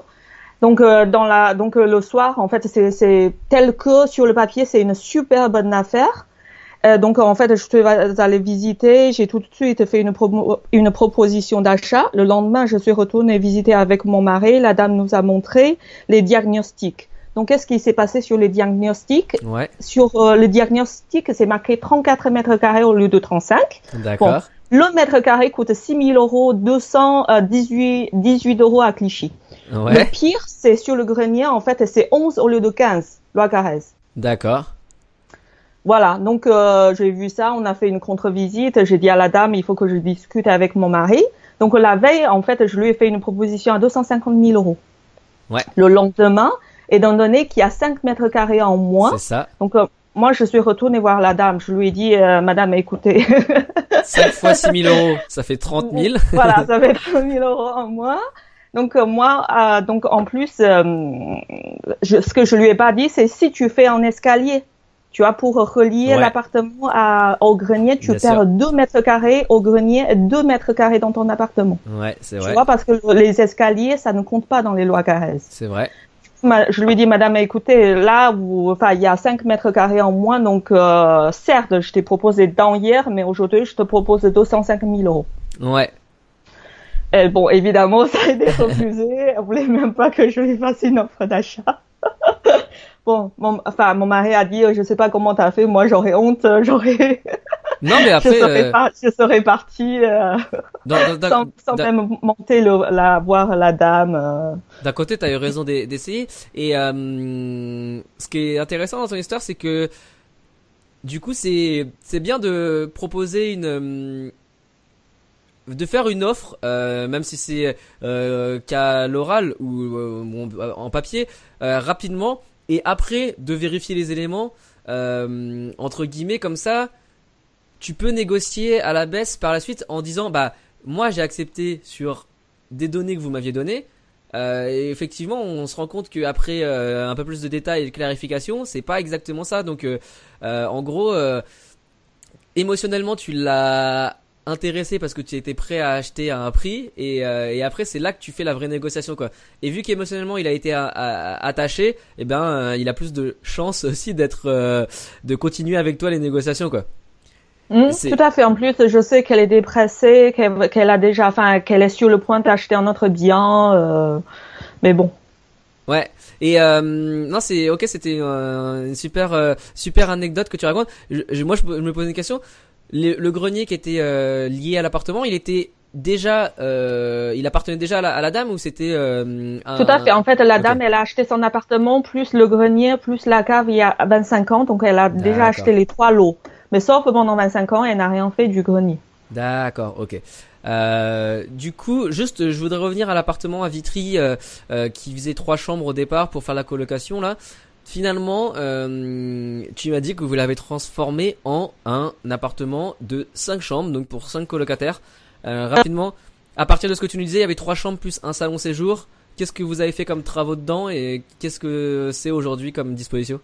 Donc euh, dans la donc le soir en fait c'est tel que sur le papier c'est une super bonne affaire. Euh, donc en fait je suis allée visiter, j'ai tout de suite fait une proposition d'achat. Le lendemain je suis retournée visiter avec mon mari. La dame nous a montré les diagnostics. Donc qu'est-ce qui s'est passé sur les diagnostics? Ouais, Sur euh, le diagnostic c'est marqué 34 mètres carrés au lieu de 35. d'accord. Le mètre carré coûte 6 000 euros, 218 18 euros à Clichy. Le Ouais, pire, c'est sur le grenier, en fait, c'est 11 au lieu de 15, loi Carrez. d'accord. Voilà, donc euh, j'ai vu ça, on a fait une contre-visite, j'ai dit à la dame, il faut que je discute avec mon mari. Donc la veille, en fait, je lui ai fait une proposition à 250 000 euros. Ouais. Le lendemain, étant donné qu'il y a 5 mètres carrés en moins, C'est ça. donc euh, moi je suis retournée voir la dame, je lui ai dit, euh, madame, écoutez, 5 fois 6 000 euros, ça fait 30 000. voilà, ça fait 30 000 euros en moins. Donc euh, moi, euh, donc en plus, euh, je, ce que je lui ai pas dit, c'est si tu fais un escalier, tu vois, pour relier Ouais. l'appartement à- au grenier, tu Bien perds sûr. 2 mètres carrés au grenier et 2 mètres carrés dans ton appartement. Ouais, c'est Tu vrai. vois, parce que les escaliers, ça ne compte pas dans les lois Carrez. C'est vrai. Je lui dit, madame, écoutez, là, vous, enfin, il y a 5 mètres carrés en moins, donc euh, certes, je t'ai proposé dans hier, mais aujourd'hui, je te propose 205 000 euros. Ouais. Et bon, évidemment, ça a été refusé. Elle voulait même pas que je lui fasse une offre d'achat. bon, mon, enfin, mon mari a dit, je sais pas comment t'as fait, moi j'aurais honte, j'aurais, Non, mais je après, serais, euh, par- je serais partie euh, sans, même monter le, la, voir la dame. euh. d'un côté, t'as eu raison d'e- d'essayer. Et euh, ce qui est intéressant dans ton histoire, c'est que du coup, c'est c'est bien de proposer une euh, de faire une offre, euh, même si c'est euh, qu'à l'oral ou euh, en papier, euh, rapidement, et après de vérifier les éléments euh, entre guillemets comme ça, tu peux négocier à la baisse par la suite en disant bah moi j'ai accepté sur des données que vous m'aviez données. Euh, et effectivement, on se rend compte qu'après euh, un peu plus de détails et de clarification, c'est pas exactement ça. Donc, euh, en gros, émotionnellement, tu l'as intéressé parce que tu étais prêt à acheter à un prix, et, euh, et après, c'est là que tu fais la vraie négociation, quoi. Et vu qu'émotionnellement, il a été a- a- attaché, eh ben, euh, il a plus de chances aussi d'être, euh, de continuer avec toi les négociations, quoi. C'est- tout à fait. En plus, je sais qu'elle est dépressée, qu'elle a déjà, enfin, qu'elle est sur le point d'acheter un autre bien. euh, mais bon. Ouais. Et euh, non, c'est ok. C'était euh, une super euh, super anecdote que tu racontes. Je- je- moi, je, me- je me posais une question. Le, le grenier qui était euh, lié à l'appartement, il était déjà, euh, il appartenait déjà à la, à la dame ou c'était euh, un- Tout à fait. En fait, la dame, elle a acheté son appartement, plus le grenier, plus la cave il y a 25 ans. Donc, elle a déjà acheté les trois lots. Mais sauf que pendant 25 ans, elle n'a rien fait du grenier. D'accord, ok. Euh, du coup, juste, je voudrais revenir à l'appartement à Vitry euh, euh, qui faisait trois chambres au départ pour faire la colocation là. Finalement, euh, tu m'as dit que vous l'avez transformé en un appartement de cinq chambres, donc pour cinq colocataires. Euh, rapidement, à partir de ce que tu nous disais, il y avait trois chambres plus un salon séjour. Qu'est-ce que vous avez fait comme travaux dedans et qu'est-ce que c'est aujourd'hui comme disposition?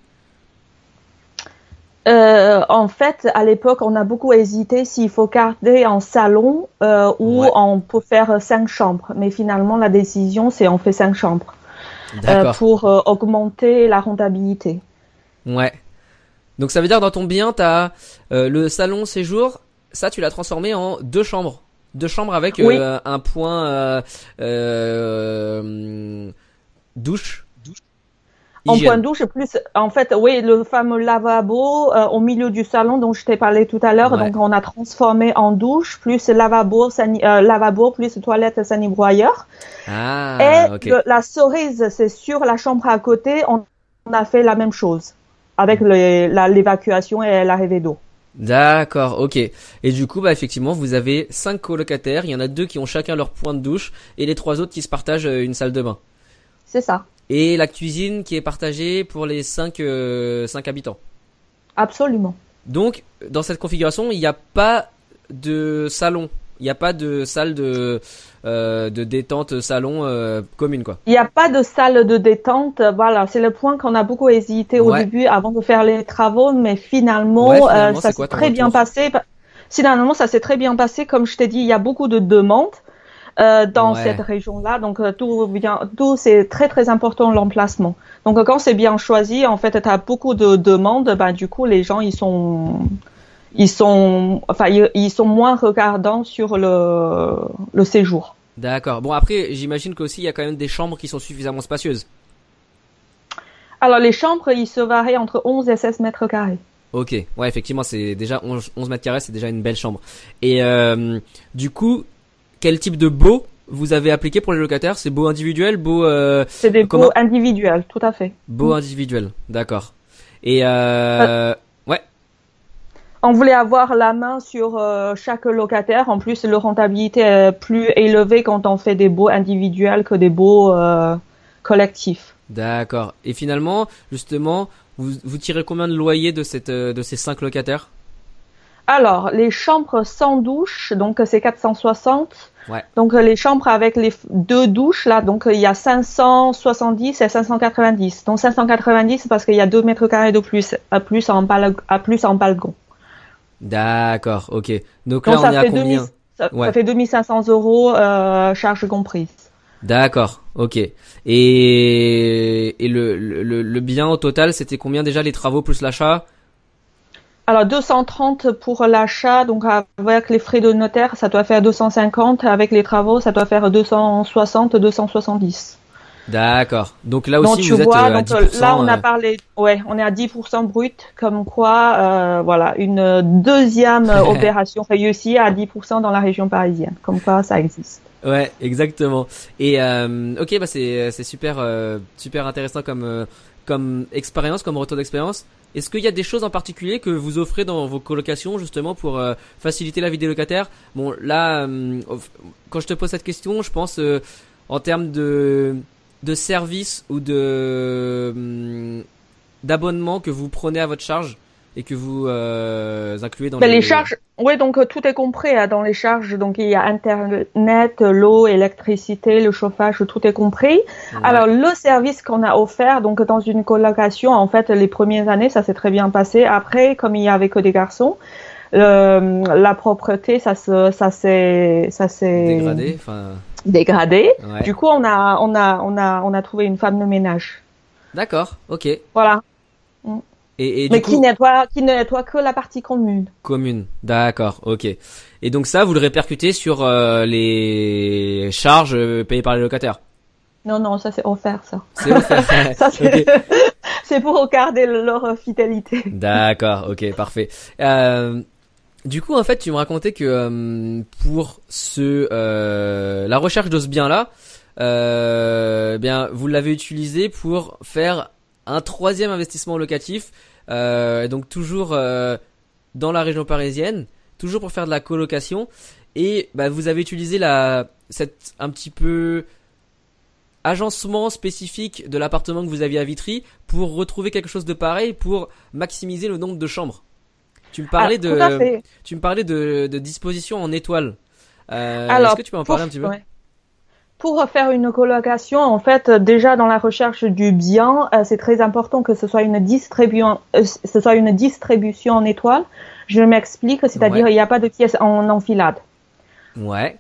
Euh, en fait, à l'époque, on a beaucoup hésité s'il faut garder en salon euh, ou Ouais. on peut faire cinq chambres. Mais finalement, la décision, c'est on fait cinq chambres. Pour euh, augmenter la rentabilité. Ouais. Donc ça veut dire dans ton bien, t'as euh, le salon séjour, ça tu l'as transformé en deux chambres, deux chambres avec euh, un point euh, euh, douche. En point de douche, plus, en fait, oui, le fameux lavabo euh, au milieu du salon dont je t'ai parlé tout à l'heure. Ouais. Donc, on a transformé en douche, plus lavabo, euh, lavabo, plus toilette sanibroyeur. Ah, Et le- la cerise, c'est sur la chambre à côté, on, on a fait la même chose avec l'évacuation et l'arrivée d'eau. D'accord, ok. Et du coup, bah effectivement, vous avez cinq colocataires. Il y en a deux qui ont chacun leur point de douche et les trois autres qui se partagent euh, une salle de bain. C'est ça, Et la cuisine qui est partagée pour les cinq, euh, cinq habitants. absolument. Donc, dans cette configuration, il n'y a pas de salon. Il n'y a pas de salle de, euh, de détente salon euh, commune, quoi. Il n'y a pas de salle de détente. Voilà, c'est le point qu'on a beaucoup hésité au Ouais. début avant de faire les travaux, mais finalement, Ouais, euh, finalement, ça s'est très bien passé. Finalement, ça s'est très bien passé. Comme je t'ai dit, il y a beaucoup de demandes euh, dans Ouais. cette région-là. Donc, euh, tout vient, tout c'est très très important l'emplacement. Donc, euh, quand c'est bien choisi, en fait, tu as beaucoup de demandes. Ben, du coup, les gens, ils sont ils sont, enfin, ils, ils sont moins regardants sur le, le séjour. D'accord. Bon, après, j'imagine qu'aussi, il y a quand même des chambres qui sont suffisamment spacieuses. Alors, les chambres, ils se varient entre 11 et 16 mètres carrés. Ok, ouais, effectivement, c'est déjà 11, 11 mètres carrés, c'est déjà une belle chambre. Et euh, du coup, quel type de beau vous avez appliqué pour les locataires? C'est beau individuel, beau euh, C'est des Comment? beaux individuels, tout à fait. beau individuel, d'accord. Et euh, ouais, On voulait avoir la main sur euh, chaque locataire. En plus, leur rentabilité est plus élevée quand on fait des beaux individuels que des beaux euh, collectifs. d'accord. Et finalement, justement, vous, vous tirez combien de loyer de cette euh, de ces cinq locataires? Alors, les chambres sans douche, donc c'est 460. Ouais. Donc les chambres avec les deux douches là, donc il y a 570 et 590. Donc 590 parce qu'il y a 2 mètres carrés de plus à plus en bal- à plus en balcon. D'accord, ok. Donc Donc là, on ça est à fait combien 2000 ça, Ouais. ça fait 2500 euros euh, charges comprises. D'accord, ok. Et, et le, le, le bien au total, c'était combien déjà les travaux plus l'achat? Alors 230 pour l'achat, donc avec les frais de notaire, ça doit faire 250. Avec les travaux, ça doit faire 260, 270. D'accord. Donc là aussi, donc tu vous vois, euh, à donc 10%. là on a euh, parlé, ouais, on est à 10% brut, comme quoi, euh, voilà, une deuxième opération réussie à 10% dans la région parisienne, comme quoi ça existe. Ouais, exactement. Et euh, ok, bah c'est super euh, super intéressant comme comme expérience, comme retour d'expérience. Est-ce qu'il y a des choses en particulier que vous offrez dans vos colocations justement pour euh, faciliter la vie des locataires? Bon, là, euh, quand je te pose cette question, je pense euh, en termes de de services ou de d'abonnement que vous prenez à votre charge et que vous euh, incluez dans Ben, les, les charges, oui, donc euh, tout est compris hein, dans les charges. Donc il y a internet, l'eau, électricité, le chauffage, tout est compris. Ouais. Alors le service qu'on a offert, donc dans une colocation, en fait, les premières années, ça s'est très bien passé. Après, comme il y avait que des garçons, euh, la propreté, ça se, ça s'est, ça s'est dégradé, enfin, dégradé. ouais. Du coup, on a, on a, on a, on a trouvé une femme de ménage. D'accord, ok. Voilà. Et, et Mais du coup, qui nettoie, qui ne nettoie que la partie commune. commune. D'accord, ok. Et donc ça, vous le répercutez sur euh, les charges euh, payées par les locataires? Non, non, ça c'est offert, ça. C'est offert. Ça c'est, c'est pour garder leur fidélité. D'accord, ok, parfait. Euh, du coup, en fait, tu me racontais que euh, pour ce euh, la recherche de ce bien-là, euh, eh bien, vous l'avez utilisé pour faire un troisième investissement locatif, donc toujours euh, dans la région parisienne, toujours pour faire de la colocation, et bah, vous avez utilisé la cette un petit peu agencement spécifique de l'appartement que vous aviez à Vitry pour retrouver quelque chose de pareil pour maximiser le nombre de chambres. Tu me parlais Ah, de tu me parlais de, de disposition en étoiles. Euh, Est-ce que tu peux en parler un petit peu? ouais. Pour faire une colocation, en fait, déjà dans la recherche du bien, euh, c'est très important que ce soit une distribution, euh, ce soit une distribution en étoiles. Je m'explique, c'est-à-dire Ouais. il n'y a pas de pièces en enfilade. Ouais.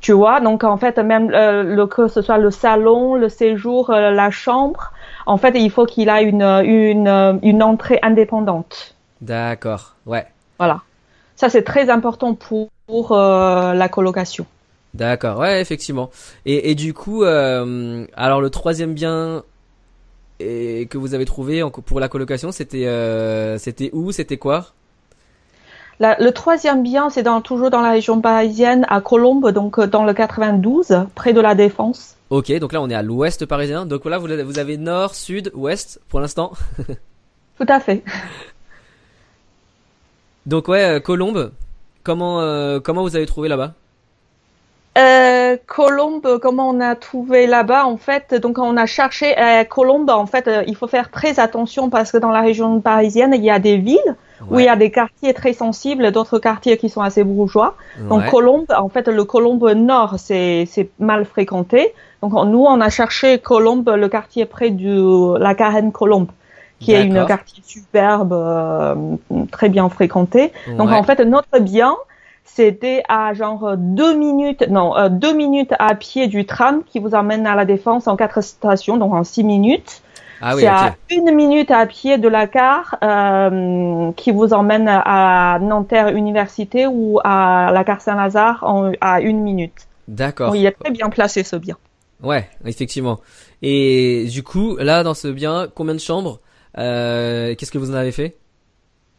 Tu vois, donc en fait, même euh, le, que ce soit le salon, le séjour, euh, la chambre, en fait, il faut qu'il ait une, une, une entrée indépendante. D'accord. Ouais. Voilà. Ça, c'est très important pour, pour euh, la colocation. D'accord. Ouais, effectivement. Et, et du coup, euh, alors le troisième bien et que vous avez trouvé en- pour la colocation, c'était euh, c'était où, c'était quoi? La- le troisième bien, c'est dans, toujours dans la région parisienne, à Colombes, donc euh, dans le 92, près de la Défense. Ok, donc là on est à l'ouest parisien. Donc là vous, avez- vous avez nord, sud, ouest pour l'instant. Tout à fait. Donc ouais, euh, Colombe. Comment euh, comment vous avez trouvé là-bas? Euh, Colombe, comment on a trouvé là-bas En fait, donc on a cherché euh, Colombe. En fait, euh, il faut faire très attention parce que dans la région parisienne, il y a des villes où il y a des quartiers très sensibles, d'autres quartiers qui sont assez bourgeois. Donc. Colombe, en fait, le Colombe Nord, c'est c'est mal fréquenté. Donc on- nous, on a cherché Colombe, le quartier près de la Carène Colombe, qui est une quartier superbe, euh, très bien fréquenté. Donc en fait, notre bien, c'était à genre deux minutes, non, euh, deux minutes à pied du tram qui vous emmène à la Défense en quatre stations, donc en six minutes. ah oui, C'est ok. à une minute à pied de la gare euh, qui vous emmène à Nanterre Université ou à la gare Saint-Lazare en- à une minute. D'accord. Il est très bien placé ce bien. Ouais, effectivement. Et du coup, là dans ce bien, combien de chambres? Euh, Qu'est-ce que vous en avez fait?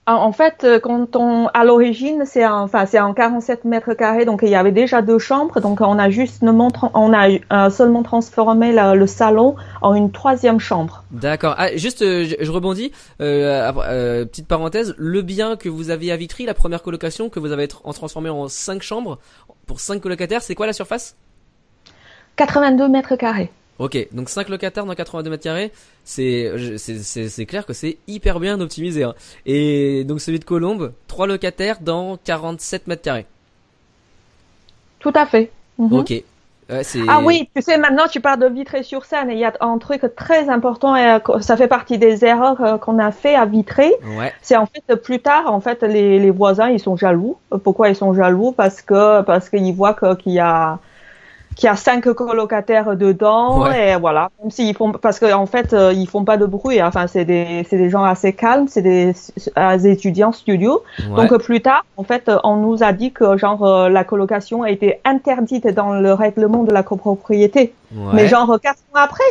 En fait, euh, quand on, à l'origine, c'est en, enfin, c'est en 47 mètres carrés, donc il y avait déjà deux chambres, donc on a justement, on a euh, seulement transformé la- le salon en une troisième chambre. D'accord. Ah, juste, euh, je, je rebondis. Euh, euh, petite parenthèse. Le bien que vous avez à Vitry, la première colocation que vous avez en transformé en cinq chambres pour cinq colocataires, c'est quoi la surface? 82 mètres carrés. Ok, donc 5 locataires dans 82 mètres carrés, c'est c'est clair que c'est hyper bien optimisé. Hein. Et donc celui de Colombe, 3 locataires dans 47 mètres carrés. Tout à fait. Mhm. Ok. Ouais, Ah oui, tu sais, maintenant tu parles de Vitré-sur-Seine et il y a un truc très important et euh, ça fait partie des erreurs euh, qu'on a fait à Vitré. Ouais. C'est en fait plus tard, en fait, les, les voisins ils sont jaloux. Pourquoi ils sont jaloux? Parce que parce qu'ils voient qu'il y a qu'il y a cinq colocataires dedans Ouais. et voilà. Même s'ils font parce qu'en en fait euh, ils font pas de bruit. Enfin c'est des c'est des gens assez calmes, c'est des, euh, des étudiants studios. ouais. Donc euh, plus tard, en fait, euh, on nous a dit que genre euh, la colocation a été interdite dans le règlement de la copropriété. Ouais. Mais genre euh, quatre mois après,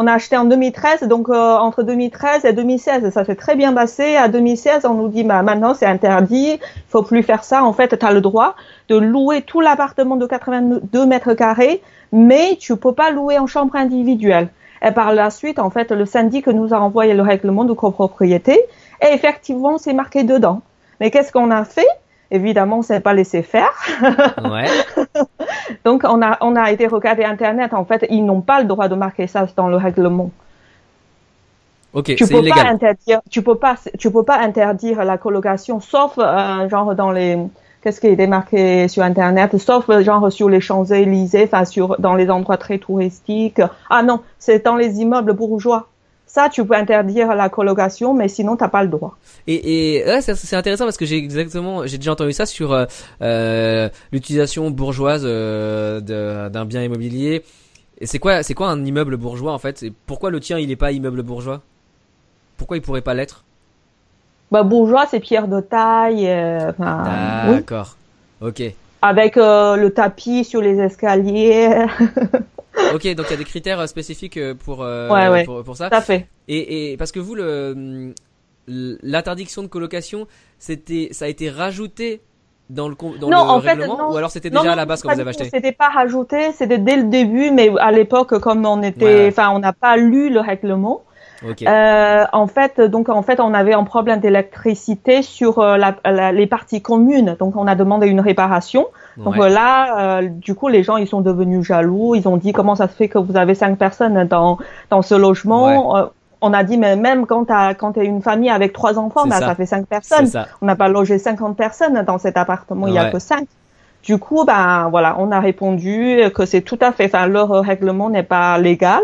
on a acheté en 2013, donc euh, entre 2013 et 2016, ça s'est très bien passé. À 2016, on nous dit bah maintenant c'est interdit, faut plus faire ça. En fait, tu as le droit de louer tout l'appartement de 82 mètres carrés, mais tu peux pas louer en chambre individuelle. Et par la suite, en fait, le syndic nous a envoyé le règlement de copropriété et effectivement, c'est marqué dedans. Mais qu'est-ce qu'on a fait? Évidemment, on s'est pas laissé faire. Ouais. Donc, on a, on a été regarder Internet. En fait, ils n'ont pas le droit de marquer ça dans le règlement. Ok, Tu peux pas interdire, tu peux pas, tu peux pas interdire la colocation, sauf euh, genre dans les, qu'est-ce qui est marqué sur Internet, sauf euh, genre sur les Champs Élysées, enfin sur dans les endroits très touristiques. Ah non, c'est dans les immeubles bourgeois. Ça, tu peux interdire la colocation, mais sinon, t'as pas le droit. Et, et ouais, c'est intéressant parce que j'ai exactement, j'ai déjà entendu ça sur euh, euh, l'utilisation bourgeoise euh, d'un bien immobilier. Et c'est quoi, c'est quoi un immeuble bourgeois en fait? Et pourquoi le tien il est pas immeuble bourgeois? Pourquoi il pourrait pas l'être? Bah, bourgeois, c'est pierre de taille, euh, oui. D'accord. Ok. avec le tapis sur les escaliers. Ok, donc il y a des critères euh, spécifiques euh, pour, euh, Ouais, ouais. pour pour ça. Tout à fait. Et, et parce que vous le l'interdiction de colocation, c'était ça a été rajouté dans le dans Non, le en fait, non. ou alors c'était Non, déjà à la base quand vous avez acheté C'était pas rajouté, c'était dès le début, mais à l'époque, comme on était, ouais. enfin, on n'a pas lu le règlement. Ok. Euh, en fait, donc en fait, on avait un problème d'électricité sur euh, la, la- les parties communes, donc on a demandé une réparation. Donc Ouais. là, euh, du coup, les gens ils sont devenus jaloux. Ils ont dit comment ça se fait que vous avez cinq personnes dans dans ce logement. Euh, on a dit mais même quand t'as quand t'es une famille avec trois enfants, bah, ça. ça. fait cinq personnes. On n'a pas logé 50 personnes dans cet appartement, il y a que cinq. Du coup, ben voilà, on a répondu que c'est tout à fait, enfin leur règlement n'est pas légal.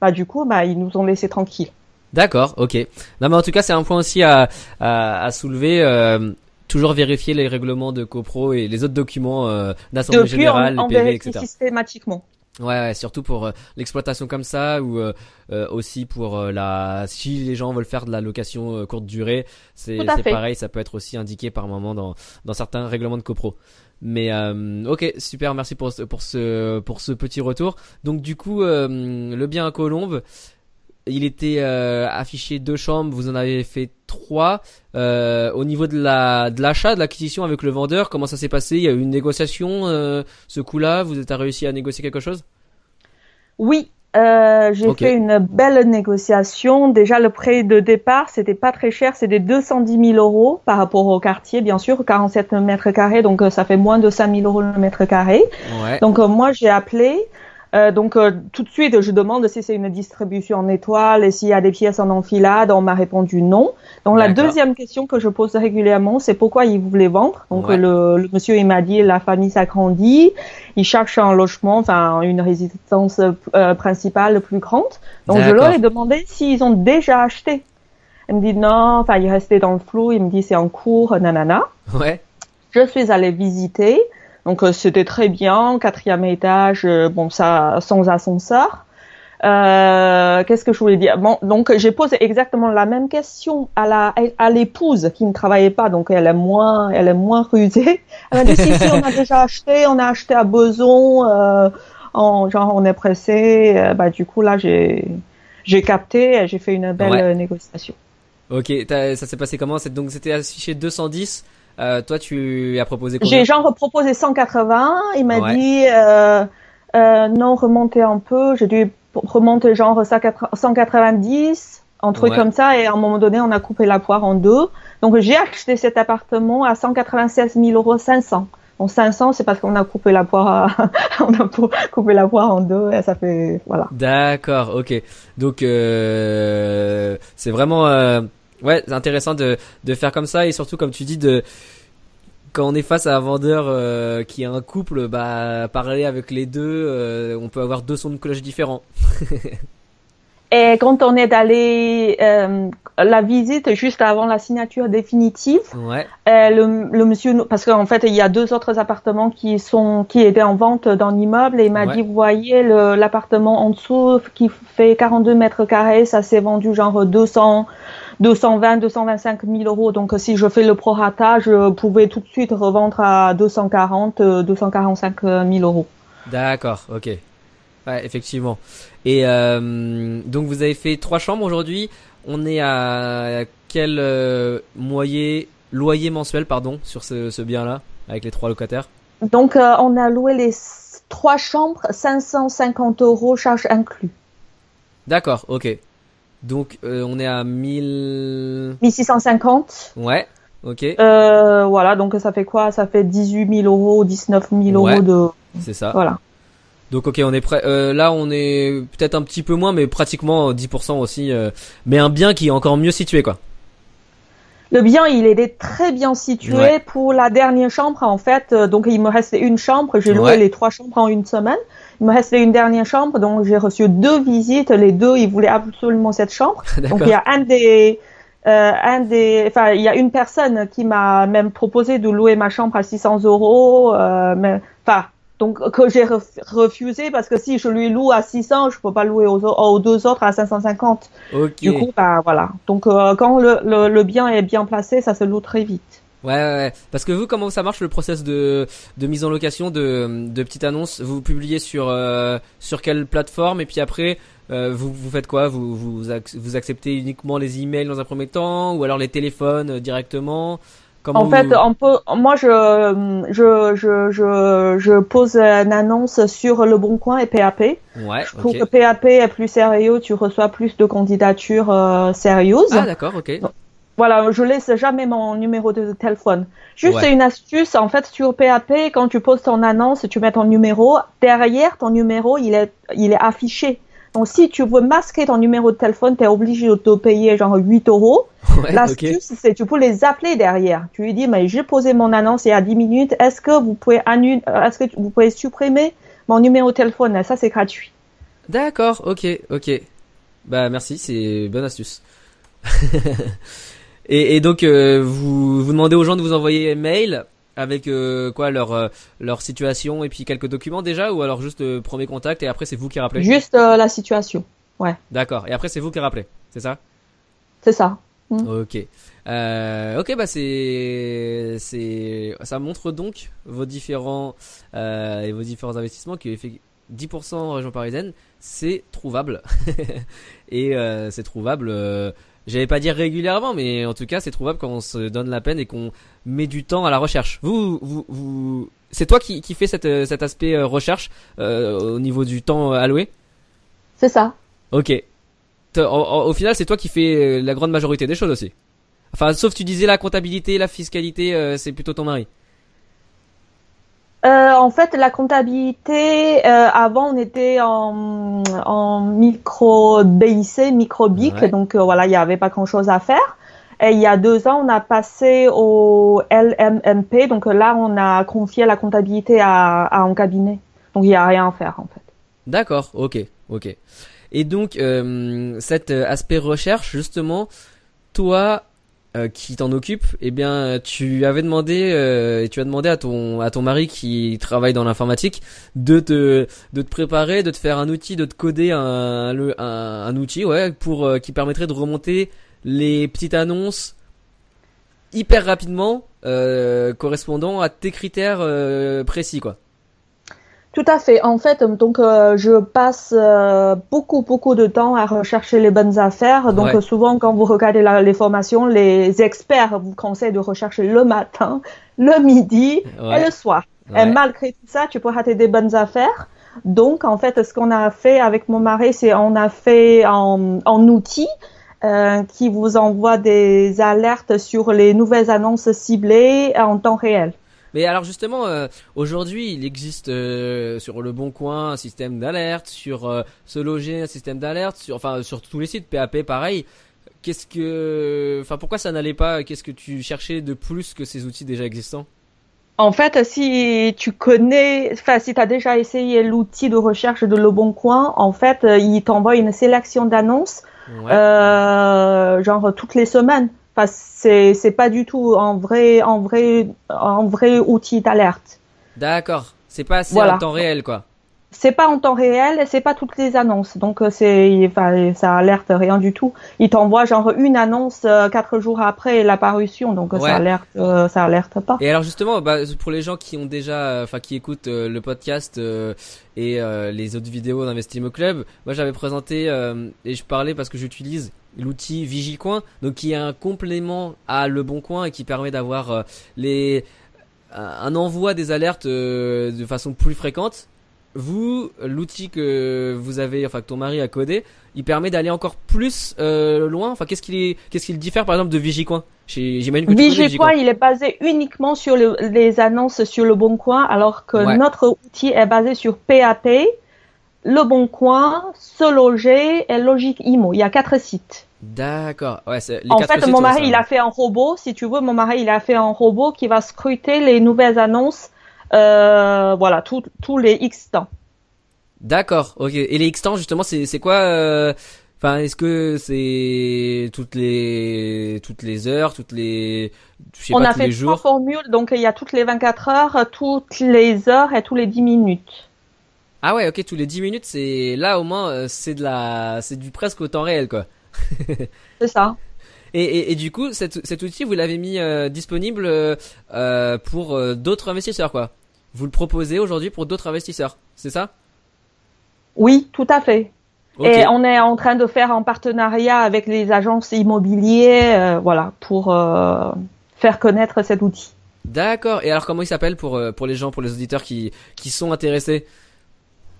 Bah du coup, bah ils nous ont laissé tranquilles. D'accord, ok. Non mais en tout cas c'est un point aussi à, à, à soulever. euh, toujours vérifier les règlements de copro et les autres documents euh, d'assemblée générale, on, on les PV, vérifie etc. systématiquement. Ouais, ouais, surtout pour euh, l'exploitation comme ça ou euh, euh, aussi pour euh, la si les gens veulent faire de la location courte durée, c'est pareil, ça peut être aussi indiqué par moment dans dans certains règlements de copro. Mais euh, ok, super, merci pour ce, pour ce pour ce petit retour. Donc du coup, euh, le bien à Colombe, il était euh, affiché deux chambres, vous en avez fait trois. Euh, au niveau de la de l'achat, de l'acquisition avec le vendeur, comment ça s'est passé? Il y a eu une négociation euh, ce coup-là? Vous êtes réussi à négocier quelque chose? Oui, euh, j'ai fait une belle négociation. Déjà, le prix de départ, c'était pas très cher, c'était 210 000 euros par rapport au quartier, bien sûr, 47 mètres carrés, donc euh, ça fait moins de 5 000 euros le mètre carré. Ouais. Donc euh, moi j'ai appelé. Euh, donc euh, tout de suite je demande si c'est une distribution en étoile et s'il y a des pièces en enfilade. On m'a répondu non. Donc la deuxième question que je pose régulièrement c'est pourquoi ils voulaient vendre. Donc Ouais. le, le monsieur il m'a dit la famille s'agrandit, il cherche un logement, enfin une résidence euh, principale plus grande. Donc je leur ai demandé s'ils ont déjà acheté. Il me dit non, enfin il restait dans le flou. Il me dit c'est en cours, nanana. Ouais. Je suis allée visiter. Donc euh, c'était très bien, quatrième étage, euh, bon ça sans ascenseur. Euh, Qu'est-ce que je voulais dire? Bon, donc j'ai posé exactement la même question à la à l'épouse qui ne travaillait pas, donc elle est moins elle est moins rusée. Elle m'a dit si si on a déjà acheté, on a acheté à Beson, euh, en, genre on est pressé. Euh, bah du coup là j'ai j'ai capté, et j'ai fait une belle Ouais. négociation. Ok, ça s'est passé comment? Donc c'était affiché 210. Euh, toi, tu as proposé combien? J'ai genre proposé 180. Il m'a Ouais. dit euh, euh, non, remonter un peu. J'ai dû remonter genre 190, un truc Ouais. comme ça. Et à un moment donné, on a coupé la poire en deux. Donc j'ai acheté cet appartement à 196 000 euros 500. Donc 500, c'est parce qu'on a coupé la poire, à- on a coupé la poire en deux et ça fait voilà. D'accord, ok. Donc c'est vraiment ouais, c'est intéressant de de faire comme ça et surtout comme tu dis de quand on est face à un vendeur euh, qui a un couple, bah parler avec les deux, euh, on peut avoir deux sons de cloche différents. Et quand on est allé euh, la visite juste avant la signature définitive, Ouais. Le, le monsieur, parce qu'en fait, il y a deux autres appartements qui sont, qui étaient en vente dans l'immeuble et il m'a Ouais. dit, vous voyez, l'appartement en dessous qui fait 42 mètres carrés, ça s'est vendu genre 200, 220, 225 000 euros. Donc, si je fais le prorata, je pouvais tout de suite revendre à 240, euh, 245 000 euros. D'accord, ok. Ouais, effectivement. Et euh, donc vous avez fait trois chambres aujourd'hui. On est à quel euh, moyer, loyer mensuel, pardon, sur ce, ce bien-là, avec les trois locataires? Donc, euh, on a loué les trois chambres, 550 euros, charges inclus. D'accord, ok. Donc euh, on est à 1000... 1650. Ouais, ok, Euh, voilà, donc ça fait quoi? Ça fait 18 000 euros, 19 000 Ouais. euros de... c'est ça. Voilà. Donc ok, on est prêt. Euh, là, on est peut-être un petit peu moins, mais pratiquement 10% aussi. euh, mais un bien qui est encore mieux situé, quoi. Le bien, il est très bien situé Ouais. pour la dernière chambre, en fait. Donc, il me restait une chambre. J'ai loué Ouais. les trois chambres en une semaine. Il me restait une dernière chambre, donc j'ai reçu deux visites. Les deux, ils voulaient absolument cette chambre. Donc, il y a un des... Euh, un des, enfin, il y a une personne qui m'a même proposé de louer ma chambre à 600 euros, euh, mais, enfin, donc que j'ai ref- refusé parce que si je lui loue à 600, je peux pas louer aux, au- aux deux autres à 550. Ok. Du coup, bah voilà. Donc euh, quand le, le, le bien est bien placé, ça se loue très vite. Ouais, ouais, ouais. Parce que vous, comment ça marche le process de, de mise en location de, de petites annonces? Vous publiez sur, euh, sur quelle plateforme? Et puis après, euh, vous, vous faites quoi? Vous, vous, ac- vous acceptez uniquement les emails dans un premier temps? Ou alors les téléphones euh, directement? Comment En fait, on peut, moi, je, je, je, je, je pose une annonce sur Le Bon Coin et PAP. Ouais, Je trouve que PAP est plus sérieux, tu reçois plus de candidatures euh, sérieuses. Ah, d'accord, ok. Voilà, je laisse jamais mon numéro de téléphone. Juste Ouais. une astuce, en fait, sur PAP, quand tu poses ton annonce, tu mets ton numéro, derrière ton numéro, il est, il est affiché. Donc, si tu veux masquer ton numéro de téléphone, tu es obligé de te payer genre 8 euros. Ouais. L'astuce, c'est tu peux les appeler derrière. Tu lui dis, mais j'ai posé mon annonce il y a 10 minutes. Est-ce que vous pouvez annuler, est-ce que vous pouvez supprimer mon numéro de téléphone? Ça, c'est gratuit. D'accord, ok, ok. Bah merci, c'est bonne astuce. et, et donc euh, vous vous demandez aux gens de vous envoyer un mail avec euh, quoi leur euh, leur situation et puis quelques documents déjà ou alors juste euh, premier contact et après c'est vous qui rappelez. Juste euh, la situation. D'accord. Et après c'est vous qui rappelez, c'est ça? C'est ça. Ok. Euh, ok, bah c'est c'est ça montre donc vos différents euh, et vos différents investissements qui effe- 10% en région parisienne, c'est trouvable. et euh, c'est trouvable, euh, j'allais pas dire régulièrement, mais en tout cas c'est trouvable quand on se donne la peine et qu'on met du temps à la recherche. Vous, vous, vous c'est toi qui, qui fais cette, euh, cet aspect euh, recherche au niveau du temps alloué? C'est ça. Ok. Au, final, c'est toi qui fais la grande majorité des choses aussi. Enfin, sauf tu disais la comptabilité, la fiscalité, c'est plutôt ton mari. Euh, en fait, la comptabilité, euh, avant, on était en, en micro BIC, micro BIC, donc euh, voilà, il n'y avait pas grand-chose à faire. Et il y a deux ans, on a passé au LMMP, donc là, on a confié la comptabilité à, à un cabinet. Donc il n'y a rien à faire, en fait. D'accord, ok, ok. Et donc, cet aspect recherche, justement, toi, euh, qui t'en occupe, eh bien, tu avais demandé euh, tu as demandé à ton à ton mari qui travaille dans l'informatique de te de te préparer, de te faire un outil, de te coder un le, un, un, outil, ouais, pour euh, qui permettrait de remonter les petites annonces hyper rapidement correspondant à tes critères précis, quoi. Tout à fait. En fait, donc euh, je passe euh, beaucoup beaucoup de temps à rechercher les bonnes affaires. Donc souvent quand vous regardez la, les formations, les experts vous conseillent de rechercher le matin, le midi et le soir. Et malgré tout ça, tu peux rater des bonnes affaires. Donc en fait, ce qu'on a fait avec mon mari, c'est on a fait en, en outil euh, qui vous envoie des alertes sur les nouvelles annonces ciblées en temps réel. Mais alors justement, euh, aujourd'hui, il existe euh, sur le Bon Coin un système d'alerte, sur euh, Se Loger un système d'alerte, sur enfin sur tous les sites PAP pareil. Qu'est-ce que, enfin pourquoi ça n'allait pas? Qu'est-ce que tu cherchais de plus que ces outils déjà existants? En fait, si tu connais, enfin, si tu as déjà essayé l'outil de recherche de Le Bon Coin, en fait, il t'envoie une sélection d'annonces, genre toutes les semaines. Enfin, c'est c'est pas du tout un vrai en vrai en vrai outil d'alerte. D'accord. C'est pas assez en temps réel quoi. C'est pas en temps réel et c'est pas toutes les annonces. Donc euh, c'est enfin, ça alerte rien du tout. Il t'envoie genre une annonce euh, quatre jours après la parution. Donc ça alerte euh, ça alerte pas. Et alors justement bah, pour les gens qui ont déjà enfin qui écoutent le podcast et les autres vidéos d'Investimo Club, moi j'avais présenté et je parlais parce que j'utilise l'outil Vigicoin, donc qui est un complément à Le Bon Coin et qui permet d'avoir euh, les un envoi des alertes euh, de façon plus fréquente. Vous, l'outil que vous avez, enfin que ton mari a codé, il permet d'aller encore plus euh, loin. Enfin, qu'est-ce qu'il qu'est-ce qu'il diffère par exemple de Vigicoin? J'imagine que Vigicoin, il est basé uniquement sur les annonces sur le Bon Coin, alors que notre outil est basé sur PAP, le Bon Coin, Se Loger et Logique Imo. Il y a quatre sites. D'accord. Ouais, en fait, mon mari, il a fait un robot. Si tu veux, mon mari, il a fait un robot qui va scruter les nouvelles annonces. Euh, voilà, tous les X temps. D'accord. Ok. Et les X temps, justement, c'est quoi euh, Enfin, est-ce que c'est toutes les toutes les heures, toutes les je sais On a fait trois formules, donc il y a toutes les 24 heures, toutes les heures et tous les 10 minutes. Ah ouais, ok, tous les 10 minutes, c'est là au moins euh, c'est de la c'est du presque au temps réel quoi. c'est ça. Et, et, du coup, cet, cet outil, vous l'avez mis euh, disponible euh, pour d'autres investisseurs quoi. Vous le proposez aujourd'hui pour d'autres investisseurs, c'est ça? Oui, tout à fait. Et on est en train de faire un partenariat avec les agences immobilières, voilà, pour faire connaître cet outil. D'accord. Et alors comment il s'appelle pour pour les gens, pour les auditeurs qui qui sont intéressés?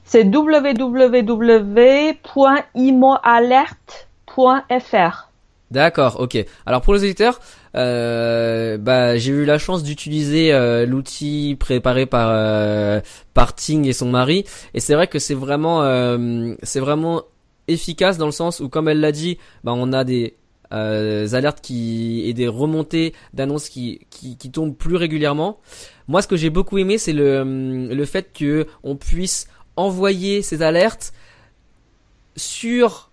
C'est www.imoalert.fr. D'accord, ok. Alors pour les auditeurs, euh, bah, j'ai eu la chance d'utiliser euh, l'outil préparé par euh, par Ting et son mari, et c'est vrai que c'est vraiment vraiment efficace dans le sens où, comme elle l'a dit, bah, on a des alertes qui et des remontées d'annonces qui, qui, qui tombent plus régulièrement. Moi, ce que j'ai beaucoup aimé, c'est le le fait que on puisse envoyer ces alertes sur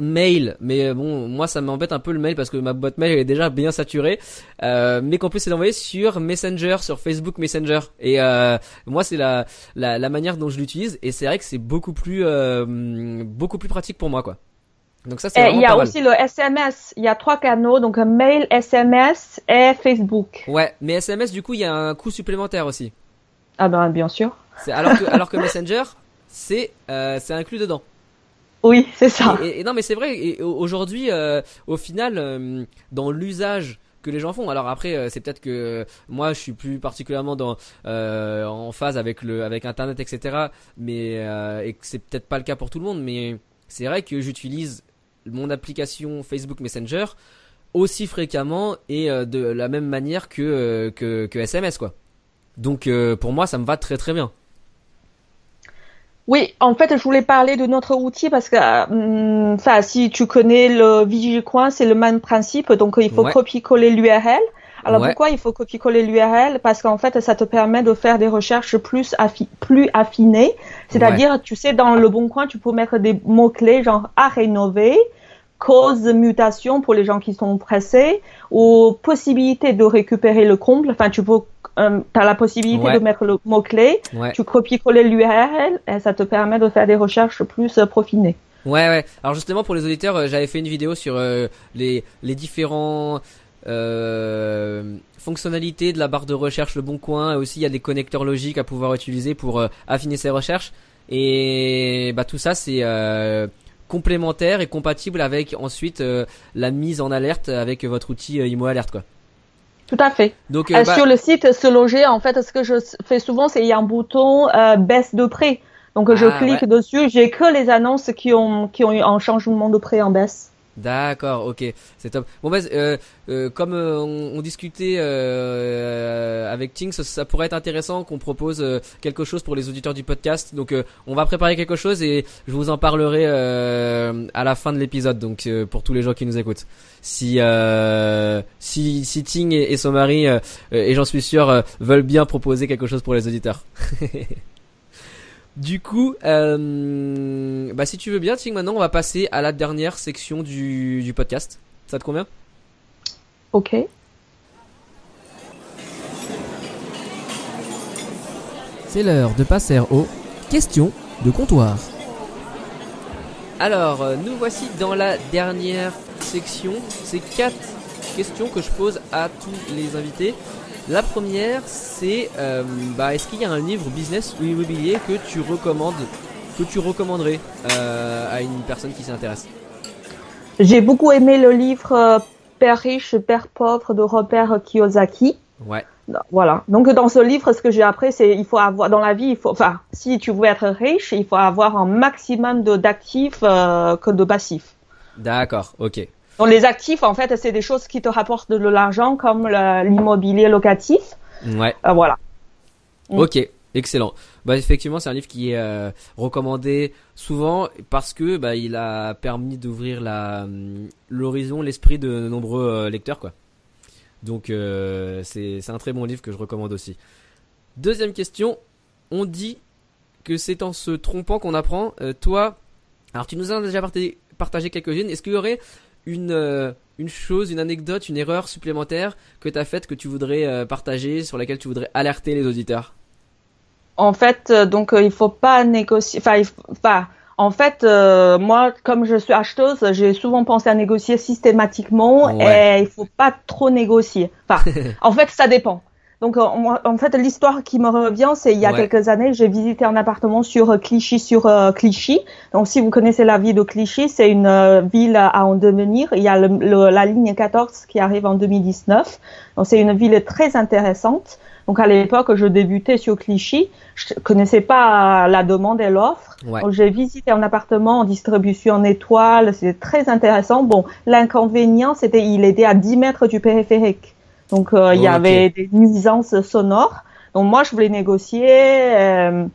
mail. Mais euh, bon moi ça m'embête un peu le mail parce que ma boîte mail est déjà bien saturée. Euh, mais qu'on puisse l'envoyer sur Messenger sur Facebook Messenger. Et euh, moi c'est la, la, la manière dont je l'utilise. Et c'est vrai que c'est beaucoup plus beaucoup plus pratique pour moi quoi. Donc ça c'est il y a aussi le SMS il y a trois canaux donc mail SMS et Facebook. Ouais mais SMS du coup il y a un coût supplémentaire aussi. Ah ben bien sûr alors que alors que Messenger c'est c'est inclus dedans. Oui, c'est ça. Et, non, mais c'est vrai. Et aujourd'hui, au final, dans l'usage que les gens font. Alors après, c'est peut-être que moi, je suis plus particulièrement dans en phase avec le avec Internet, etc. Mais et que c'est peut-être pas le cas pour tout le monde. Mais c'est vrai que j'utilise mon application Facebook Messenger aussi fréquemment et de la même manière que, que, que SMS quoi. Donc pour moi ça me va très très bien. Oui, en fait, je voulais parler de notre outil parce que, euh, enfin, si tu connais le VigiCoin, c'est le même principe. Donc, il faut copier-coller l'URL. Alors, pourquoi il faut copier-coller l'URL Parce qu'en fait, ça te permet de faire des recherches plus, plus affinées. C'est-à-dire, tu sais, dans le bon coin, tu peux mettre des mots-clés genre à rénover, cause de mutation pour les gens qui sont pressés, ou possibilité de récupérer le comble. Enfin, tu peux euh, as la possibilité de mettre le mot-clé, tu copies-coller l'URL et ça te permet de faire des recherches plus euh, profinées. Ouais, ouais. Alors justement pour les auditeurs, euh, j'avais fait une vidéo sur les, les différents fonctionnalités de la barre de recherche Le Bon Coin. Et aussi, il y a des connecteurs logiques à pouvoir utiliser pour affiner ses recherches. Et bah tout ça, c'est complémentaire et compatible avec ensuite la mise en alerte avec votre outil Imo Alert, quoi. Tout à fait. Donc, euh, euh, bah sur le site se loger, en fait, ce que je fais souvent, c'est il y a un bouton euh, baisse de prix. Donc je ah, clique dessus, j'ai que les annonces qui ont qui ont eu un changement de prix en baisse. D'accord, ok, c'est top. Bon bah, euh, euh, comme euh, on, discutait avec Ting, ça, pourrait être intéressant qu'on propose quelque chose pour les auditeurs du podcast. Donc on va préparer quelque chose et je vous en parlerai à la fin de l'épisode. Donc pour tous les gens qui nous écoutent, si si, si Ting et, et son mari et j'en suis sûr veulent bien proposer quelque chose pour les auditeurs. Du coup, euh, bah si tu veux bien, Ting, maintenant on va passer à la dernière section du, du podcast. Ça te convient? Ok. C'est l'heure de passer aux questions de comptoir. Alors, euh, nous voici dans la dernière section. C'est quatre questions que je pose à tous les invités. La première, c'est euh, bah, est-ce qu'il y a un livre business ou immobilier que tu recommandes, que tu recommanderais euh, à une personne qui s'intéresse? J'ai beaucoup aimé le livre euh, Père riche, Père pauvre de Robert Kiyosaki. Ouais. Voilà. Donc dans ce livre, ce que j'ai appris, c'est il faut avoir dans la vie, il faut, enfin, si tu veux être riche, il faut avoir un maximum d'actifs que de passifs. D'accord. Ok. Donc les actifs, en fait, c'est des choses qui te rapportent de l'argent, comme l'immobilier locatif. Ouais. Euh, voilà. Mm. Ok, excellent. Bah effectivement, c'est un livre qui est euh, recommandé souvent parce que bah, il a permis d'ouvrir la hum, l'horizon, l'esprit de nombreux euh, lecteurs, quoi. Donc c'est c'est un très bon livre que je recommande aussi. Deuxième question, on dit que c'est en se trompant qu'on apprend. toi, alors tu nous as déjà partagé quelques-unes. Est-ce qu'il y aurait une, euh, une chose, une anecdote, une erreur supplémentaire que tu as faite que tu voudrais euh, partager, sur laquelle tu voudrais alerter les auditeurs? En fait, euh, donc il faut pas négocier. Enfin, en fait, moi, comme je suis acheteuse, j'ai souvent pensé à négocier systématiquement et il faut pas trop négocier. Enfin, en fait, ça dépend. Donc euh, en fait l'histoire qui me revient c'est il y a quelques années j'ai visité un appartement sur euh, Clichy sur euh, Clichy. Donc si vous connaissez la ville de Clichy c'est une ville à en devenir. Il y a le, la ligne 14 qui arrive en 2019. Donc c'est une ville très intéressante. Donc à l'époque je débutais sur Clichy, je connaissais pas la demande et l'offre. Donc j'ai visité un appartement en distribution en étoiles, c'était très intéressant. Bon l'inconvénient c'était il était à 10 mètres du périphérique. Donc euh, il y avait des nuisances sonores. Donc moi je voulais négocier. Euh,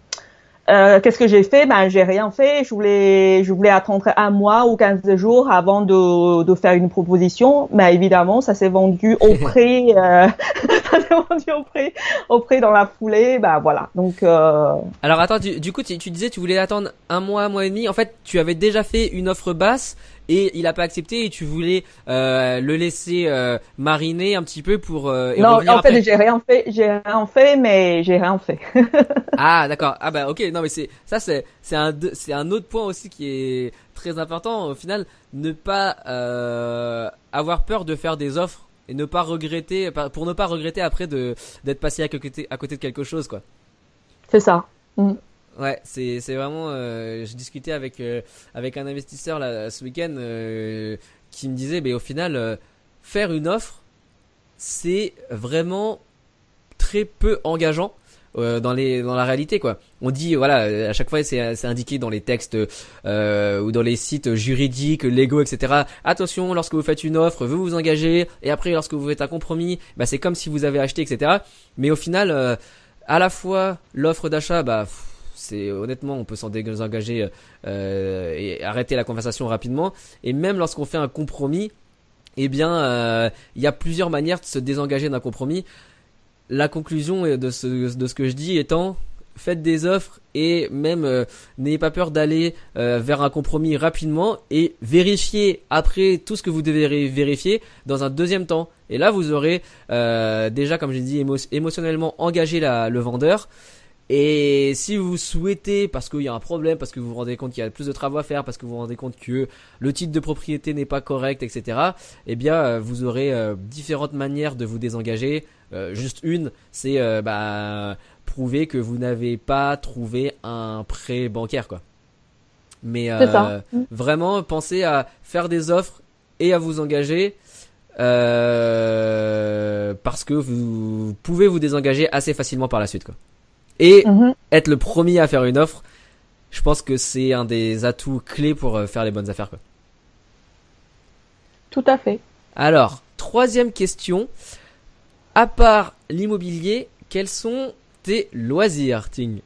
euh, qu'est-ce que j'ai fait? Ben j'ai rien fait. Je voulais, je voulais attendre un mois ou 15 jours avant de, de faire une proposition. Mais évidemment, ça s'est vendu au prix, euh, ça s'est vendu au prix, au prix dans la foulée. Ben voilà. Donc. Euh... Alors attends, du, du coup, tu, tu, disais tu voulais attendre un mois, un mois et demi. En fait, tu avais déjà fait une offre basse et il a pas accepté et tu voulais euh, le laisser euh, mariner un petit peu pour euh, et non en fait j'ai rien fait j'ai rien fait mais j'ai rien fait. Ah d'accord. Ah bah ok. Non mais c'est ça c'est c'est un c'est un autre point aussi qui est très important. Au final ne pas euh, avoir peur de faire des offres et ne pas regretter pour ne pas regretter après de d'être passé à côté à côté de quelque chose quoi. C'est ça. Mm. Ouais, c'est c'est vraiment. Euh, je discutais avec euh, avec un investisseur là ce week-end euh, qui me disait, mais au final, euh, faire une offre, c'est vraiment très peu engageant. euh, dans les dans la réalité quoi on dit voilà à chaque fois c'est c'est indiqué dans les textes euh, ou dans les sites juridiques Lego etc attention lorsque vous faites une offre vous vous engagez et après lorsque vous faites un compromis bah c'est comme si vous avez acheté etc mais au final à la fois l'offre d'achat bah honnêtement on peut s'en désengager euh, et arrêter la conversation rapidement et même lorsqu'on fait un compromis eh bien euh, il y a plusieurs manières de se désengager d'un compromis la conclusion de ce, que je dis étant faites des offres et même euh, n'ayez pas peur d'aller euh, vers un compromis rapidement et vérifiez après tout ce que vous devez vérifier dans un deuxième temps. Et là, vous aurez euh, déjà, comme j'ai dit, émo- émotionnellement engagé le vendeur. Et si vous souhaitez, parce qu'il y a un problème, parce que vous vous rendez compte qu'il y a plus de travaux à faire, parce que vous vous rendez compte que le titre de propriété n'est pas correct, etc., eh bien, euh, vous aurez euh, différentes manières de vous désengager. Euh, juste une, c'est euh, bah, prouver que vous n'avez pas trouvé un prêt bancaire, quoi. Mais vraiment, pensez à faire des offres et à vous engager. euh, parce que vous pouvez vous désengager assez facilement par la suite, quoi. Et Mhm. être le premier à faire une offre, je pense que c'est un des atouts clés pour euh, faire les bonnes affaires. Quoi. Tout à fait. Alors, troisième question. À part l'immobilier, quels sont tes loisirs, Ting?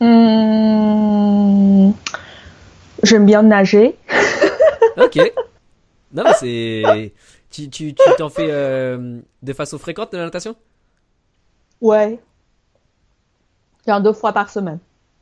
Hum, J'aime bien nager. Ok. non, mais c'est. Tu tu tu t'en fais euh, de façon fréquente de la natation? Ouais. Bien deux fois par semaine.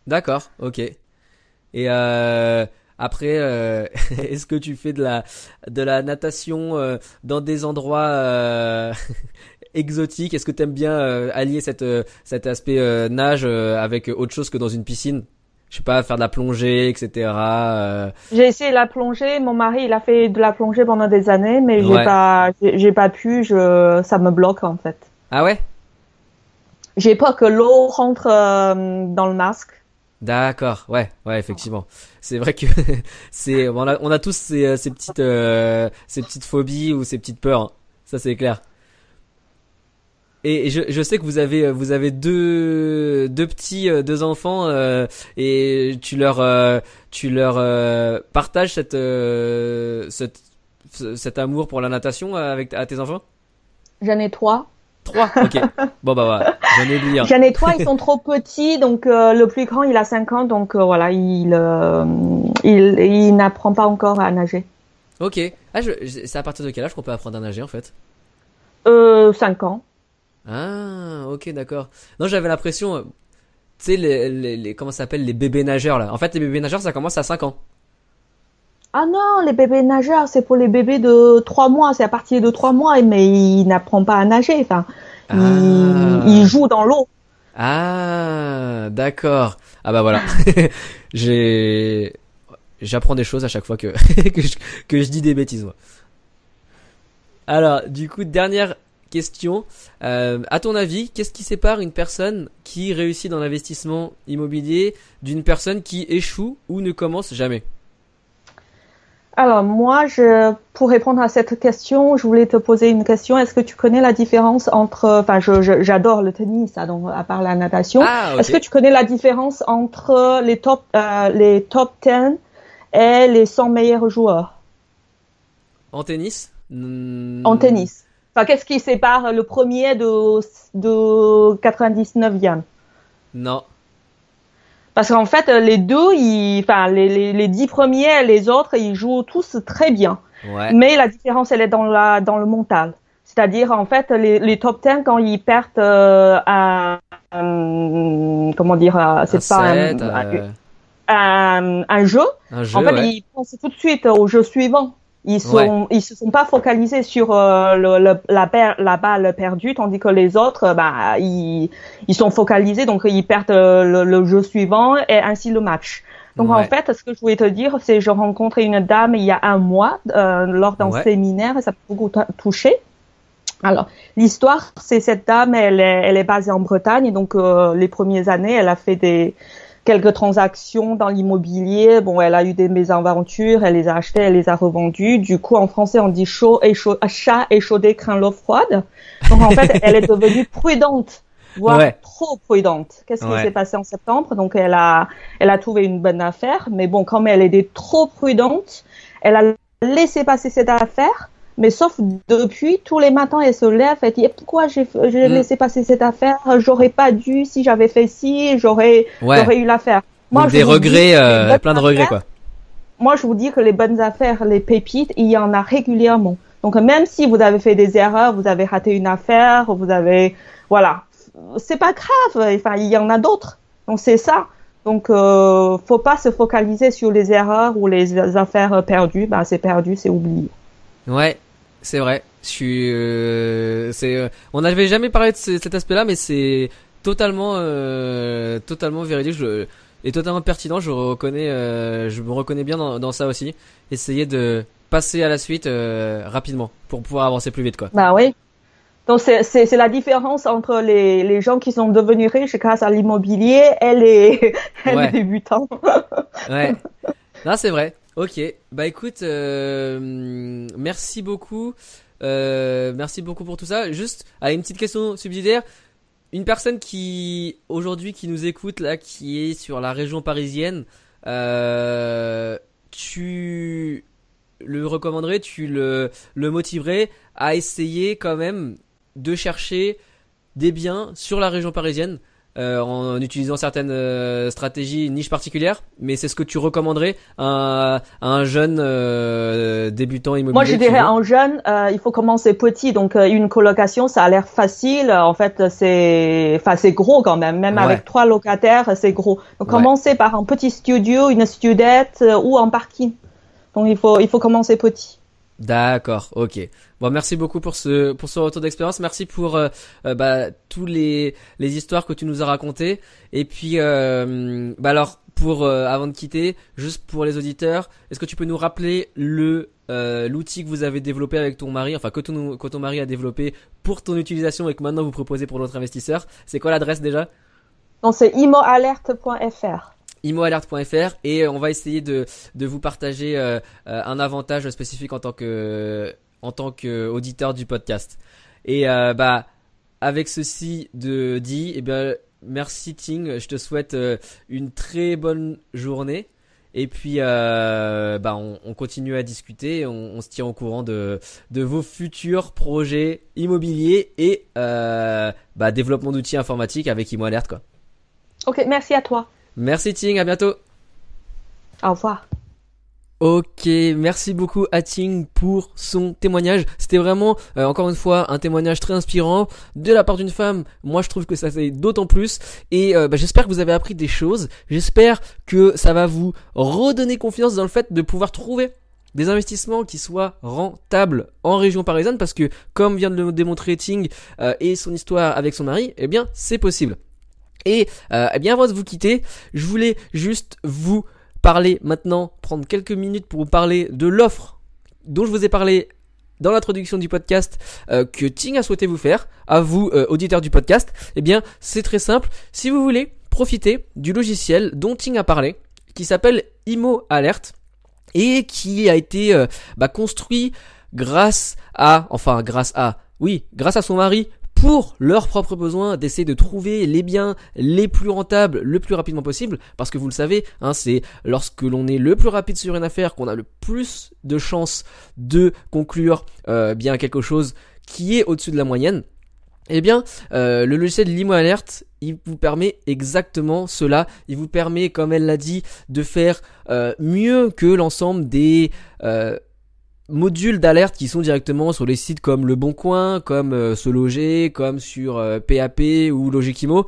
D'accord, ok. Et euh, après, euh, est-ce que tu fais de la de la natation euh, dans des endroits euh, exotiques? Est-ce que tu aimes bien euh, allier cette, euh, cet aspect euh, nage euh, avec autre chose que dans une piscine? Je sais pas, faire de la plongée, etc. euh. J'ai essayé la plongée. Mon mari, il a fait de la plongée pendant des années, mais j'ai pas, j'ai pas pu. Je, ça me bloque en fait. Ah ouais? J'ai peur que l'eau rentre euh, dans le masque. D'accord, ouais, ouais, effectivement. C'est vrai que c'est on a, on a tous ces, euh, ces petites euh, ces petites phobies ou ces petites peurs. hein. Ça c'est clair. Et je, je sais que vous avez vous avez deux deux petits deux enfants euh, et tu leur euh, tu leur euh, partages cette cette ce- cet amour pour la natation avec à tes enfants? J'en ai trois. Trois. Ok. Bon bah voilà. J'en ai oublié. J'en ai trois, ils sont trop petits, donc euh, le plus grand, il a 5 ans, donc euh, voilà, il, euh, il, il n'apprend pas encore à nager. Ok. Ah je, c'est à partir de quel âge qu'on peut apprendre à nager en fait? Euh, 5 ans. Ah, ok, d'accord. Non, j'avais l'impression, tu sais, les, les, les- comment ça s'appelle, les bébés nageurs là. En fait, les bébés nageurs, ça commence à 5 ans. Ah non, les bébés nageurs, c'est pour les bébés de 3 mois, c'est à partir de 3 mois, mais il n'apprend pas à nager, enfin, Ah. il, il joue dans l'eau. Ah, d'accord. Ah bah voilà. J'ai, j'apprends des choses à chaque fois que que, je, que je dis des bêtises moi. Alors, du coup, dernière question. Euh, à ton avis, qu'est-ce qui sépare une personne qui réussit dans l'investissement immobilier d'une personne qui échoue ou ne commence jamais? Alors moi, je, pour répondre à cette question, je voulais te poser une question. Est-ce que tu connais la différence entre, enfin, j'adore le tennis, donc à part la natation. Ah. Est-ce que tu connais la différence entre les top, euh, les top 10 et les 100 meilleurs joueurs? En tennis? Hmm, en tennis Enfin, qu'est-ce qui sépare le premier de, de 99e Non. Parce qu'en fait, les deux, ils, enfin, les, les, les 10 premiers et les autres, ils jouent tous très bien. Ouais. Mais la différence, elle est dans, la, dans le mental. C'est-à-dire, en fait, les, les top 10, quand ils perdent euh, un, un- comment dire, euh, c'est pas set, un, euh, un, un jeu, un jeu, en fait, ouais. ils pensent tout de suite au jeu suivant. Ils sont, ils se sont pas focalisés sur euh, le, le- la, per- la balle perdue, tandis que les autres, bah, ils, ils sont focalisés, donc ils perdent euh, le, le jeu suivant et ainsi le match. Donc en fait, ce que je voulais te dire, c'est je rencontrais une dame il y a un mois euh, lors d'un Ouais. séminaire et ça m'a beaucoup touché. Alors, l'histoire, c'est cette dame, elle est, elle est basée en Bretagne, et donc euh, les premières années, elle a fait des quelques transactions dans l'immobilier. Bon, elle a eu des mésaventures, elle les a achetées, elle les a revendues. Du coup, en français, on dit chaud et chaud, chat échaudé craint l'eau froide. Donc, en fait, elle est devenue prudente, voire Ouais. trop prudente. Qu'est-ce Ouais. qui s'est passé en septembre? Donc, elle a, elle a trouvé une bonne affaire, mais bon, comme elle était trop prudente, elle a laissé passer cette affaire. Mais sauf depuis, tous les matins, elle se lève et dit pourquoi j'ai j'ai Mm. laissé passer cette affaire? J'aurais pas dû, si j'avais fait ci, j'aurais Ouais. j'aurais eu l'affaire. Donc des regrets, euh, plein de regrets affaires- quoi. Moi, je vous dis que les bonnes affaires, les pépites, il y en a régulièrement. Donc même si vous avez fait des erreurs, vous avez raté une affaire, vous avez, voilà, c'est pas grave. Enfin, il y en a d'autres. Donc c'est ça. Donc euh, faut pas se focaliser sur les erreurs ou les affaires perdues. Ben c'est perdu, c'est oublié. Ouais, c'est vrai. Je suis, euh, c'est, euh, on n'avait jamais parlé de ce- cet aspect-là, mais c'est totalement, euh, totalement véridique je, et totalement pertinent. Je reconnais, euh, je me reconnais bien dans, dans ça aussi. Essayer de passer à la suite euh, rapidement pour pouvoir avancer plus vite, quoi. Bah oui. Donc c'est c'est c'est la différence entre les les gens qui sont devenus riches grâce à l'immobilier et les, et Ouais. les débutants. Ouais. non, c'est vrai. Ok. Bah écoute, euh, merci beaucoup. Euh, merci beaucoup pour tout ça. Juste, à une petite question subsidiaire. Une personne qui aujourd'hui qui nous écoute là, qui est sur la région parisienne, euh, tu le recommanderais, tu le le motiverais à essayer quand même de chercher des biens sur la région parisienne? Euh, en utilisant certaines euh, stratégies niche particulières, mais c'est ce que tu recommanderais à, à un jeune euh, débutant immobilier Moi, je dirais veut en jeune, euh, il faut commencer petit. Donc, euh, une colocation, ça a l'air facile. En fait, c'est, enfin, c'est gros quand même. Même Ouais. avec trois locataires, c'est gros. Donc, Ouais. commencer par un petit studio, une studette euh, ou un parking. Donc, il faut, il faut commencer petit. D'accord, ok. Bon, merci beaucoup pour ce pour ce retour d'expérience. Merci pour euh, euh, bah, tous les les histoires que tu nous as racontées. Et puis, euh, bah alors pour euh, avant de quitter, juste pour les auditeurs, est-ce que tu peux nous rappeler le euh, l'outil que vous avez développé avec ton mari, enfin que ton que ton mari a développé pour ton utilisation et que maintenant vous proposez pour notre investisseur? C'est quoi l'adresse déjà? Donc, c'est imoalerte.fr. imoalert.fr et on va essayer de, de vous partager euh, euh, un avantage spécifique en tant que en tant qu'auditeur du podcast. Et euh, bah avec ceci de dit, eh bien merci Ting, je te souhaite euh, une très bonne journée. Et puis, euh, bah, on, on continue à discuter, on, se tient au courant de, de vos futurs projets immobiliers et euh, bah, développement d'outils informatiques avec Imo Alert, quoi. Ok, merci à toi. Merci Ting, à bientôt. Au revoir. Ok, merci beaucoup à Ting pour son témoignage. C'était vraiment, euh, encore une fois, un témoignage très inspirant de la part d'une femme. Moi, je trouve que ça c'est d'autant plus. Et euh, bah, j'espère que vous avez appris des choses. J'espère que ça va vous redonner confiance dans le fait de pouvoir trouver des investissements qui soient rentables en région parisienne parce que comme vient de le démontrer Ting euh, et son histoire avec son mari, eh bien c'est possible. Et euh, eh bien avant de vous quitter, je voulais juste vous parler maintenant, prendre quelques minutes pour vous parler de l'offre dont je vous ai parlé dans l'introduction du podcast euh, que Ting a souhaité vous faire, à vous euh, auditeurs du podcast, eh bien c'est très simple. Si vous voulez profiter du logiciel dont Ting a parlé, qui s'appelle Imo Alert et qui a été bah, construit grâce à, enfin grâce à, oui, grâce à son mari pour leurs propres besoins, d'essayer de trouver les biens les plus rentables le plus rapidement possible, parce que vous le savez, hein, c'est lorsque l'on est le plus rapide sur une affaire qu'on a le plus de chances de conclure euh, bien quelque chose qui est au-dessus de la moyenne. Eh bien, euh, le logiciel Limo Alert, il vous permet exactement cela. Il vous permet, comme elle l'a dit, de faire euh, mieux que l'ensemble des euh, modules d'alerte qui sont directement sur les sites comme Le Bon Coin, comme euh, Se Loger, comme sur euh, PAP ou Logikimo.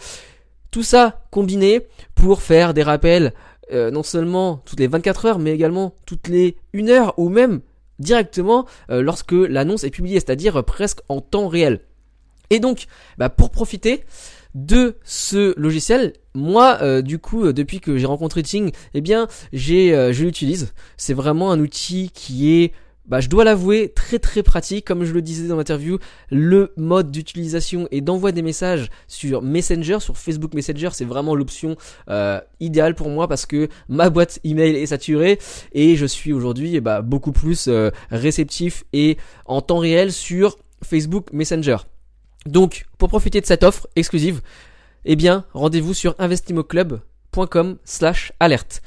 Tout ça combiné pour faire des rappels euh, non seulement toutes les 24 heures, mais également toutes les 1 heure ou même directement euh, lorsque l'annonce est publiée, c'est-à-dire presque en temps réel. Et donc, bah, pour profiter de ce logiciel, moi, euh, du coup, euh, depuis que j'ai rencontré Ting, eh bien, j'ai, euh, je l'utilise. C'est vraiment un outil qui est bah, je dois l'avouer, très très pratique. Comme je le disais dans l'interview, le mode d'utilisation et d'envoi des messages sur Messenger, sur Facebook Messenger, c'est vraiment l'option euh, idéale pour moi parce que ma boîte email est saturée et je suis aujourd'hui bah, beaucoup plus euh, réceptif et en temps réel sur Facebook Messenger. Donc, pour profiter de cette offre exclusive, eh bien, rendez-vous sur investimoclub.com slash alerte.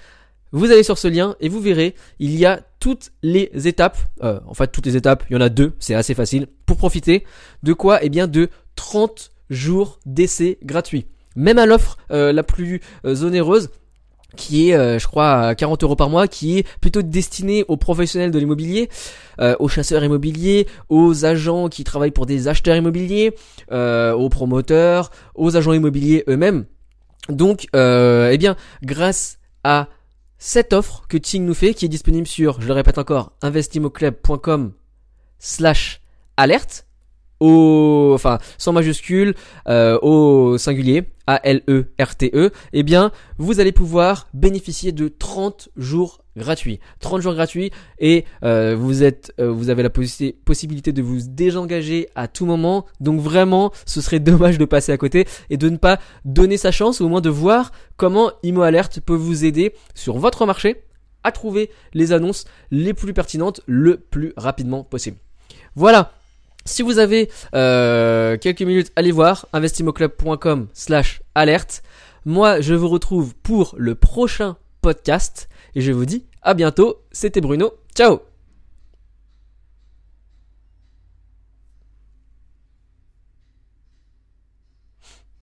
Vous allez sur ce lien et vous verrez, il y a toutes les étapes, euh, en fait toutes les étapes, il y en a deux, c'est assez facile, pour profiter de quoi? Eh bien de 30 jours d'essai gratuit. Même à l'offre euh, la plus euh, onéreuse, qui est, je crois, à 40 euros par mois, qui est plutôt destinée aux professionnels de l'immobilier, aux chasseurs immobiliers, aux agents qui travaillent pour des acheteurs immobiliers, aux promoteurs, aux agents immobiliers eux-mêmes. Donc, eh bien, grâce à cette offre que Ting nous fait, qui est disponible sur, je le répète encore, investimoclub.com slash alerte, au, enfin, sans majuscule, euh, au singulier, A-L-E-R-T-E, -E, eh bien, vous allez pouvoir bénéficier de 30 jours gratuits. 30 jours gratuits et euh, vous êtes, euh, vous avez la possibilité de vous désengager à tout moment. Donc vraiment, ce serait dommage de passer à côté et de ne pas donner sa chance ou au moins de voir comment Imo Alert peut vous aider sur votre marché à trouver les annonces les plus pertinentes le plus rapidement possible. Voilà. Si vous avez euh, quelques minutes, allez voir investimoclub.com slash alerte. Moi, je vous retrouve pour le prochain podcast et je vous dis à bientôt. C'était Bruno. Ciao